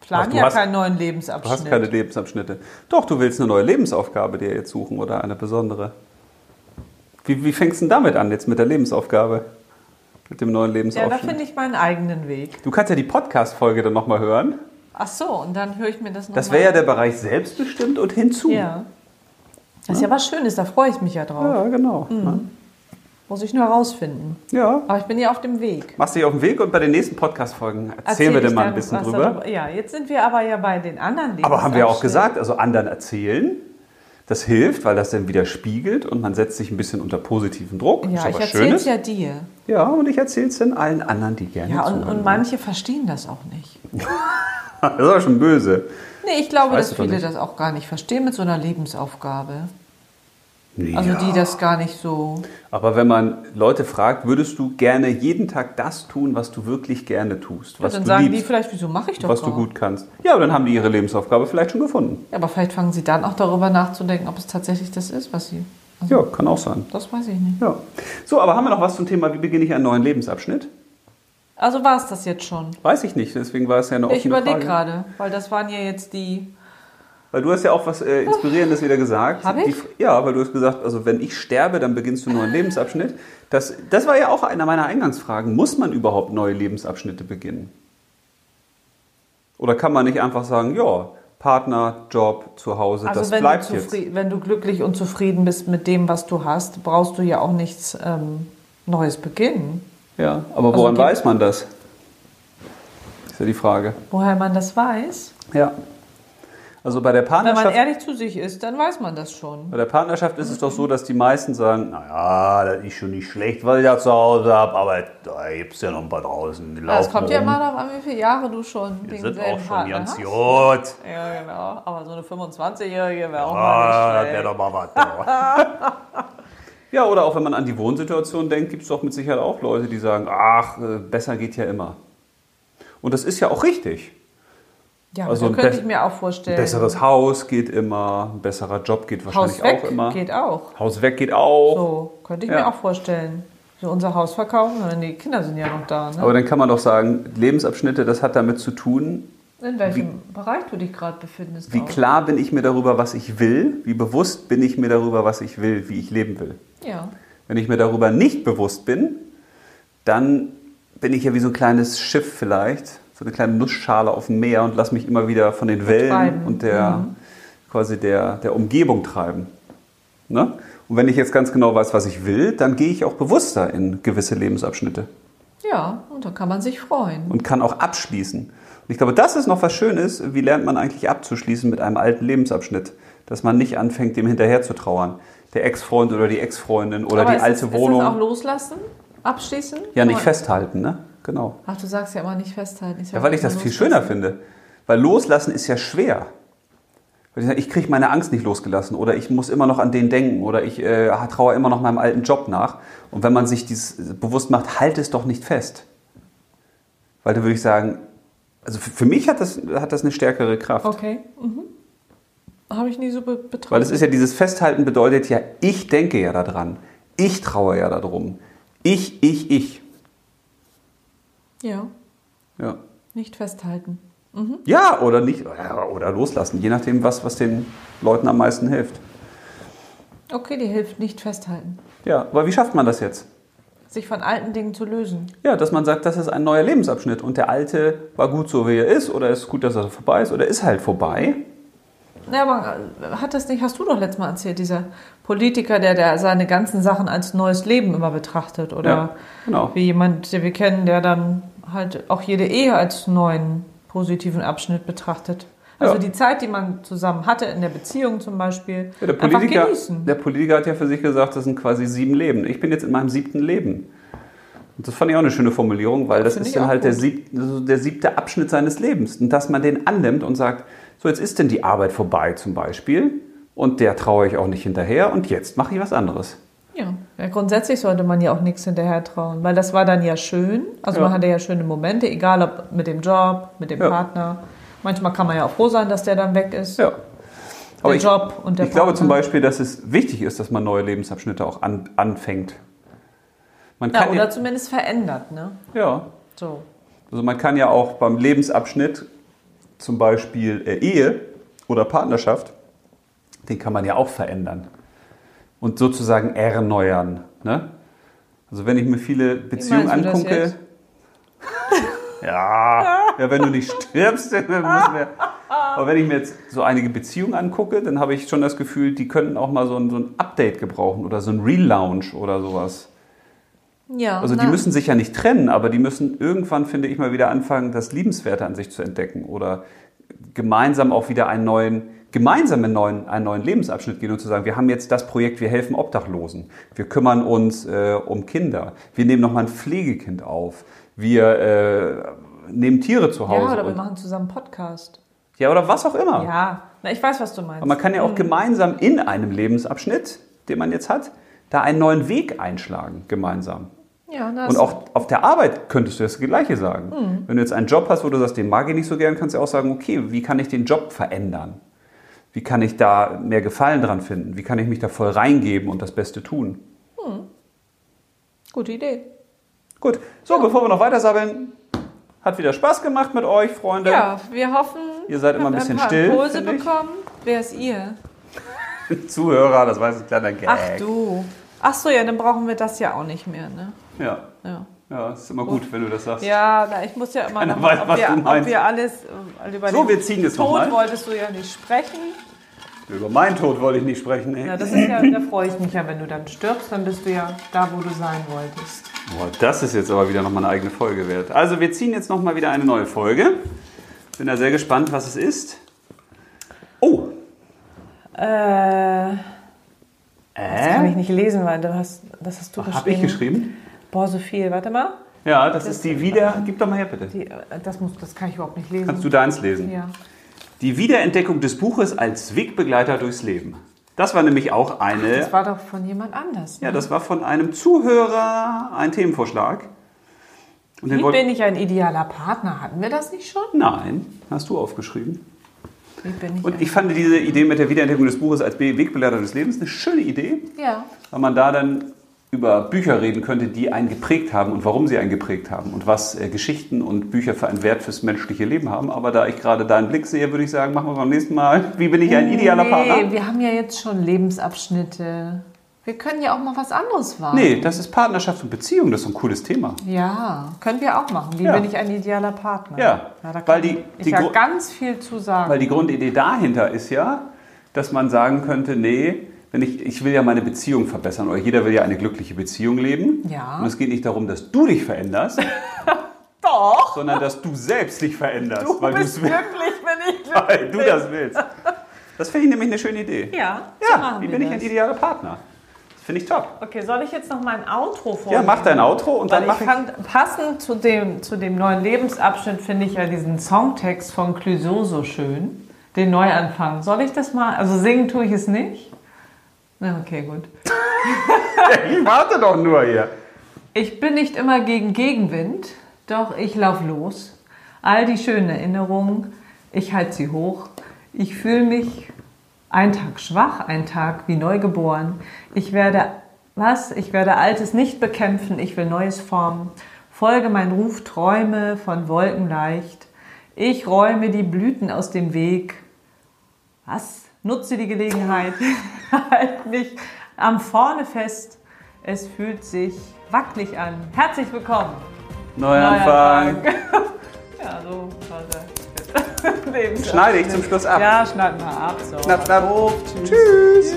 Speaker 1: Ach,
Speaker 2: plan
Speaker 1: du
Speaker 2: ja
Speaker 1: hast-
Speaker 2: keinen neuen
Speaker 1: Du
Speaker 2: Lebensabschnitt.
Speaker 1: hast keine Lebensabschnitte. Doch, du willst eine neue Lebensaufgabe dir jetzt suchen oder eine besondere. Wie, wie fängst du denn damit an, jetzt mit der Lebensaufgabe? Mit dem neuen
Speaker 2: ja, da
Speaker 1: Lebensaufschnitt?
Speaker 2: finde ich meinen eigenen Weg.
Speaker 1: du kannst ja die Podcast-Folge dann nochmal hören.
Speaker 2: Ach so, und dann höre ich mir das nochmal
Speaker 1: Das wäre ja der Bereich selbstbestimmt und hinzu.
Speaker 2: Ja. Das ist ja was Schönes, da freue ich mich ja drauf.
Speaker 1: Ja, genau.
Speaker 2: Muss ich nur herausfinden.
Speaker 1: Ja.
Speaker 2: Aber ich bin ja auf dem Weg.
Speaker 1: Machst dich auf den Weg und bei den nächsten Podcast-Folgen erzählen
Speaker 2: Erzähl
Speaker 1: wir dir mal ein bisschen drüber.
Speaker 2: darüber. Ja, jetzt sind wir aber ja bei den anderen
Speaker 1: Aber haben wir auch gesagt, also anderen erzählen, das hilft, weil das dann wieder spiegelt und man setzt sich ein bisschen unter positiven Druck.
Speaker 2: Ja, ich erzähle es ja dir.
Speaker 1: Ja, und ich erzähle es dann allen anderen, die gerne
Speaker 2: Ja, und, und manche verstehen das auch nicht.
Speaker 1: das ist aber schon böse.
Speaker 2: Nee, ich glaube,
Speaker 1: Weißt
Speaker 2: dass viele das auch gar nicht verstehen mit so einer Lebensaufgabe. Also die das gar nicht so.
Speaker 1: Aber wenn man Leute fragt, würdest du gerne jeden Tag das tun, was du wirklich gerne tust, was
Speaker 2: dann
Speaker 1: du
Speaker 2: sagen
Speaker 1: liebst,
Speaker 2: die vielleicht, wieso mache ich doch
Speaker 1: was
Speaker 2: gar
Speaker 1: du gut kannst? Ja, aber dann haben die ihre Lebensaufgabe vielleicht schon gefunden.
Speaker 2: Ja, aber vielleicht fangen sie dann auch darüber nachzudenken, ob es tatsächlich das ist, was sie. Also,
Speaker 1: Ja, kann auch sein.
Speaker 2: Das weiß ich nicht.
Speaker 1: Ja. So, aber haben wir noch was zum Thema, wie beginne ich einen neuen Lebensabschnitt?
Speaker 2: Also war es das jetzt schon.
Speaker 1: Weiß ich nicht, deswegen war es ja eine offene
Speaker 2: Ich überlege gerade, weil das waren ja jetzt die.
Speaker 1: Weil du hast ja auch was äh, Inspirierendes wieder gesagt.
Speaker 2: Hab ich?
Speaker 1: Die, ja, weil du hast gesagt, also wenn ich sterbe, dann beginnst du einen neuen Lebensabschnitt. Das, das war ja auch einer meiner Eingangsfragen. Muss man überhaupt neue Lebensabschnitte beginnen? Oder kann man nicht einfach sagen, ja, Partner, Job, zu Hause,
Speaker 2: Also
Speaker 1: das
Speaker 2: wenn
Speaker 1: bleibt
Speaker 2: du,
Speaker 1: jetzt?
Speaker 2: wenn du glücklich und zufrieden bist mit dem, was du hast, brauchst du ja auch nichts ähm, Neues beginnen.
Speaker 1: Ja, aber
Speaker 2: Also
Speaker 1: woran
Speaker 2: gibt-
Speaker 1: weiß man das? Ist ja die Frage.
Speaker 2: Woher man das weiß?
Speaker 1: Ja. Also bei der
Speaker 2: Wenn man
Speaker 1: Partnerschaft,
Speaker 2: ehrlich zu sich ist, dann weiß man das schon.
Speaker 1: bei der Partnerschaft ist es doch so, dass die meisten sagen, naja, das ist schon nicht schlecht, was ich da zu Hause habe, aber da gibt es ja noch ein paar draußen,
Speaker 2: Ja, es kommt ja
Speaker 1: rum.
Speaker 2: immer darauf an, wie viele Jahre du schon den
Speaker 1: sind auch schon
Speaker 2: Partner
Speaker 1: ganz
Speaker 2: hast.
Speaker 1: gut.
Speaker 2: Ja, genau. Aber so eine 25-Jährige wäre auch
Speaker 1: Ah,
Speaker 2: mal nicht
Speaker 1: wäre
Speaker 2: schlecht.
Speaker 1: doch mal was. ja, oder auch wenn man an die Wohnsituation denkt, gibt es doch mit Sicherheit auch Leute, die sagen, ach, äh, besser geht ja immer. Und das ist ja auch richtig.
Speaker 2: Ja,
Speaker 1: Also ein
Speaker 2: könnte ich mir auch
Speaker 1: Ein
Speaker 2: vorstellen.
Speaker 1: besseres Haus geht immer, ein besserer Job geht wahrscheinlich
Speaker 2: Haus weg
Speaker 1: auch immer.
Speaker 2: geht auch.
Speaker 1: Haus weg geht auch.
Speaker 2: So, könnte ich
Speaker 1: Ja.
Speaker 2: mir auch vorstellen. So unser Haus verkaufen, wenn die Kinder sind ja noch da. Ne?
Speaker 1: Aber dann kann man doch sagen, Lebensabschnitte, das hat damit zu tun,
Speaker 2: In welchem Bereich du dich gerade befindest.
Speaker 1: wie
Speaker 2: auch.
Speaker 1: klar bin ich mir darüber, was ich will, wie bewusst bin ich mir darüber, was ich will, wie ich leben will.
Speaker 2: Ja.
Speaker 1: Wenn ich mir darüber nicht bewusst bin, dann bin ich ja wie so ein kleines Schiff vielleicht, so eine kleine Nussschale auf dem Meer und lasse mich immer wieder von den Wellen
Speaker 2: Betreiben.
Speaker 1: und der quasi der, der Umgebung treiben. Ne? Und wenn ich jetzt ganz genau weiß, was ich will, dann gehe ich auch bewusster in gewisse Lebensabschnitte
Speaker 2: Ja, und da kann man sich freuen.
Speaker 1: und kann auch abschließen. Und ich glaube, das ist noch was Schönes. Wie lernt man eigentlich abzuschließen mit einem alten Lebensabschnitt? Dass man nicht anfängt, dem hinterher zu trauern. Der Ex-Freund oder die Ex-Freundin oder
Speaker 2: Aber
Speaker 1: die
Speaker 2: ist
Speaker 1: alte
Speaker 2: das,
Speaker 1: Wohnung.
Speaker 2: Ist das auch loslassen? Abschließen?
Speaker 1: Ja, nicht festhalten, ne? Genau.
Speaker 2: Ach, du sagst ja immer nicht festhalten.
Speaker 1: Ja, weil ich das viel schöner finde. Weil loslassen ist ja schwer. Weil ich, sage, ich kriege meine Angst nicht losgelassen oder ich muss immer noch an den denken oder ich äh, traue immer noch meinem alten Job nach. Und wenn man sich dieses bewusst macht, halt es doch nicht fest. Weil da würde ich sagen, also für, für mich hat das, hat das eine stärkere Kraft.
Speaker 2: Okay. Mhm. Habe ich nie so be betrachtet.
Speaker 1: Weil es ist ja dieses Festhalten bedeutet ja, ich denke ja daran. Ich traue ja darum. Ich, ich, ich.
Speaker 2: Ja,
Speaker 1: Ja.
Speaker 2: nicht festhalten.
Speaker 1: Ja, oder nicht, oder loslassen, je nachdem, was, was den Leuten am meisten hilft.
Speaker 2: Okay, die hilft nicht festhalten.
Speaker 1: Ja, aber wie schafft man das jetzt?
Speaker 2: Sich von alten Dingen zu lösen.
Speaker 1: Ja, dass man sagt, das ist ein neuer Lebensabschnitt und der alte war gut so, wie er ist, oder ist gut, dass er vorbei ist, oder ist halt vorbei.
Speaker 2: Ja, aber äh, hat das nicht, hast du doch letztes Mal erzählt, dieser Politiker, der, der seine ganzen Sachen als neues Leben immer betrachtet. Oder
Speaker 1: Ja, genau.
Speaker 2: wie jemand, den wir kennen, der dann halt auch jede Ehe als neuen positiven Abschnitt betrachtet. Also
Speaker 1: Ja.
Speaker 2: die Zeit, die man zusammen hatte, in der Beziehung zum Beispiel,
Speaker 1: Ja, der,
Speaker 2: einfach
Speaker 1: Politiker,
Speaker 2: genießen.
Speaker 1: der Politiker hat ja für sich gesagt, das sind quasi sieben Leben. Ich bin jetzt in meinem siebten Leben. Und das fand ich auch eine schöne Formulierung, weil das
Speaker 2: Finde
Speaker 1: ist dann halt der, sieb, der siebte Abschnitt seines Lebens. Und dass man den annimmt und sagt, so jetzt ist denn die Arbeit vorbei zum Beispiel und der traue ich auch nicht hinterher und jetzt mache ich was anderes.
Speaker 2: Ja. ja, grundsätzlich sollte man ja auch nichts hinterher trauen, weil das war dann ja schön. Also
Speaker 1: Ja.
Speaker 2: man hatte ja schöne Momente, egal ob mit dem Job, mit dem
Speaker 1: Ja.
Speaker 2: Partner. Manchmal kann man ja auch froh sein, dass der dann weg ist.
Speaker 1: Ja. Aber
Speaker 2: der
Speaker 1: ich,
Speaker 2: Job und der
Speaker 1: ich glaube
Speaker 2: Partner.
Speaker 1: zum Beispiel, dass es wichtig ist, dass man neue Lebensabschnitte auch an, anfängt. Man
Speaker 2: Ja,
Speaker 1: kann
Speaker 2: oder
Speaker 1: ja,
Speaker 2: zumindest verändert, ne?
Speaker 1: ja,
Speaker 2: So.
Speaker 1: also man kann ja auch beim Lebensabschnitt, zum Beispiel äh, Ehe oder Partnerschaft, den kann man ja auch verändern und sozusagen erneuern. Ne? Also wenn ich mir viele Beziehungen angucke, ja, ja, wenn du nicht stirbst, dann müssen wir. Aber wenn ich mir jetzt so einige Beziehungen angucke, dann habe ich schon das Gefühl, die könnten auch mal so ein, so ein Update gebrauchen oder so ein Relaunch oder sowas.
Speaker 2: Ja,
Speaker 1: Also die
Speaker 2: na,
Speaker 1: müssen sich ja nicht trennen, aber die müssen irgendwann, finde ich, mal wieder anfangen, das Liebenswerte an sich zu entdecken oder gemeinsam auch wieder einen neuen, gemeinsam einen neuen, einen neuen Lebensabschnitt gehen und zu sagen, wir haben jetzt das Projekt, wir helfen Obdachlosen, wir kümmern uns äh, um Kinder, wir nehmen nochmal ein Pflegekind auf, wir äh, nehmen Tiere zu Hause.
Speaker 2: Ja, oder wir machen zusammen einen Podcast.
Speaker 1: ja, oder was auch immer.
Speaker 2: Ja, na, ich weiß, was du meinst.
Speaker 1: Aber man kann ja auch gemeinsam in einem Lebensabschnitt den man jetzt hat, da einen neuen Weg einschlagen gemeinsam.
Speaker 2: Ja,
Speaker 1: Und auch auf der Arbeit könntest du das Gleiche sagen. Wenn du jetzt einen Job hast, wo du sagst, den mag ich nicht so gern, kannst du auch sagen, okay, wie kann ich den Job verändern? Wie kann ich da mehr Gefallen dran finden? Wie kann ich mich da voll reingeben und das Beste tun?
Speaker 2: gute Idee.
Speaker 1: Gut, so, bevor wir noch weiter sabbeln, hat wieder Spaß gemacht mit euch, Freunde.
Speaker 2: Ja, wir hoffen,
Speaker 1: Ihr seid immer ein bisschen
Speaker 2: paar
Speaker 1: still,
Speaker 2: Impulse
Speaker 1: ich.
Speaker 2: bekommen. Wer ist ihr?
Speaker 1: Zuhörer, das jetzt ein kleiner Gag.
Speaker 2: Ach du. Ach so, ja, dann brauchen wir das ja auch nicht mehr, ne?
Speaker 1: Ja,
Speaker 2: Ja.
Speaker 1: ja, ist immer gut, wenn du das sagst.
Speaker 2: Ja, na, ich muss ja immer
Speaker 1: Keiner
Speaker 2: noch,
Speaker 1: weiß,
Speaker 2: ob,
Speaker 1: was
Speaker 2: wir,
Speaker 1: du
Speaker 2: ob
Speaker 1: meinst.
Speaker 2: wir alles äh, über
Speaker 1: So,
Speaker 2: den
Speaker 1: wir ziehen jetzt noch
Speaker 2: Tod wolltest du ja nicht sprechen.
Speaker 1: Über meinen Tod wollte ich nicht sprechen. Ey.
Speaker 2: Ja, das ist ja, da freue ich mich ja, wenn du dann stirbst, dann bist du ja da, wo du sein wolltest.
Speaker 1: Boah, das ist jetzt aber wieder nochmal eine eigene Folge wert. Also wir ziehen jetzt nochmal wieder eine neue Folge. Bin da sehr gespannt, was es ist. Oh,
Speaker 2: Äh, das kann ich
Speaker 1: äh?
Speaker 2: nicht lesen, weil du hast, das hast du geschrieben.
Speaker 1: Habe ich geschrieben?
Speaker 2: Boah, so viel. Warte mal.
Speaker 1: Ja, das ist die Wieder... Gib doch mal her, bitte.
Speaker 2: Die, äh, das, muss, das kann ich überhaupt nicht lesen.
Speaker 1: Kannst du deins lesen?
Speaker 2: Ja.
Speaker 1: Die Wiederentdeckung des Buches als Wegbegleiter durchs Leben. Das war nämlich auch eine...
Speaker 2: Das war doch von jemand anders. Ne?
Speaker 1: Ja, das war von einem Zuhörer ein Themenvorschlag. Und
Speaker 2: Wie bin ich ein idealer Partner? Hatten wir das nicht schon?
Speaker 1: Nein, hast du aufgeschrieben.
Speaker 2: Wie bin ich
Speaker 1: Und ich fand diese Idee mit der Wiederentdeckung des Buches als Be- Wegbegleiter des Lebens eine schöne Idee,
Speaker 2: Ja.
Speaker 1: weil man da dann über Bücher reden könnte, die einen geprägt haben und warum sie einen geprägt haben und was äh, Geschichten und Bücher für einen Wert fürs menschliche Leben haben. Aber da ich gerade deinen Blick sehe, würde ich sagen, machen wir beim nächsten Mal. Wie bin ich ein idealer
Speaker 2: nee,
Speaker 1: Partner?
Speaker 2: wir haben ja jetzt schon Lebensabschnitte. Wir können ja auch mal was anderes wagen.
Speaker 1: Nee, das ist Partnerschaft und Beziehung, das ist ein cooles Thema.
Speaker 2: Ja, können wir auch machen. Wie
Speaker 1: Ja.
Speaker 2: bin ich ein idealer Partner?
Speaker 1: Ja,
Speaker 2: da kann
Speaker 1: weil die-
Speaker 2: ich
Speaker 1: die
Speaker 2: ja ganz viel zu sagen.
Speaker 1: Weil die Grundidee dahinter ist ja, dass man sagen könnte, nee, wenn ich, ich will ja meine Beziehung verbessern oder jeder will ja eine glückliche Beziehung leben.
Speaker 2: Ja.
Speaker 1: Und es geht nicht darum, dass du dich veränderst,
Speaker 2: Doch,
Speaker 1: sondern dass du selbst dich veränderst,
Speaker 2: du
Speaker 1: weil,
Speaker 2: bist glücklich, wenn ich
Speaker 1: weil du das willst. Das finde ich nämlich eine schöne Idee.
Speaker 2: Ja, so
Speaker 1: Ja,
Speaker 2: machen
Speaker 1: wie bin ich ein idealer Partner? Das finde ich top.
Speaker 2: Okay, soll ich jetzt noch mein Outro vorlesen?
Speaker 1: Ja, mach dein Outro und
Speaker 2: Weil
Speaker 1: dann mach
Speaker 2: ich
Speaker 1: ich...
Speaker 2: fand, passend zu dem, zu dem neuen Lebensabschnitt finde ich ja diesen Songtext von Clouseau so schön. Den Neuanfang. Soll ich das mal? Also singen tue ich es nicht. Na, okay, gut.
Speaker 1: Ich warte doch nur hier.
Speaker 2: Ich bin nicht immer gegen Gegenwind, doch ich lauf los. All die schönen Erinnerungen, ich halte sie hoch. Ich fühle mich ein Tag schwach, ein Tag wie neugeboren. Ich werde, was? Ich werde Altes nicht bekämpfen, ich will Neues formen. Folge mein Ruf, träume von Wolken leicht. Ich räume die Blüten aus dem Weg. Was? Nutze die Gelegenheit, halt mich am Vorne fest. Es fühlt sich wackelig an. Herzlich willkommen.
Speaker 1: Neuanfang.
Speaker 2: ja, so war der.
Speaker 1: Schneide ich zum Schluss ab.
Speaker 2: Ja, schneiden wir ab. So.
Speaker 1: Schnapp, schnapp.
Speaker 2: Doof.
Speaker 1: Tschüss.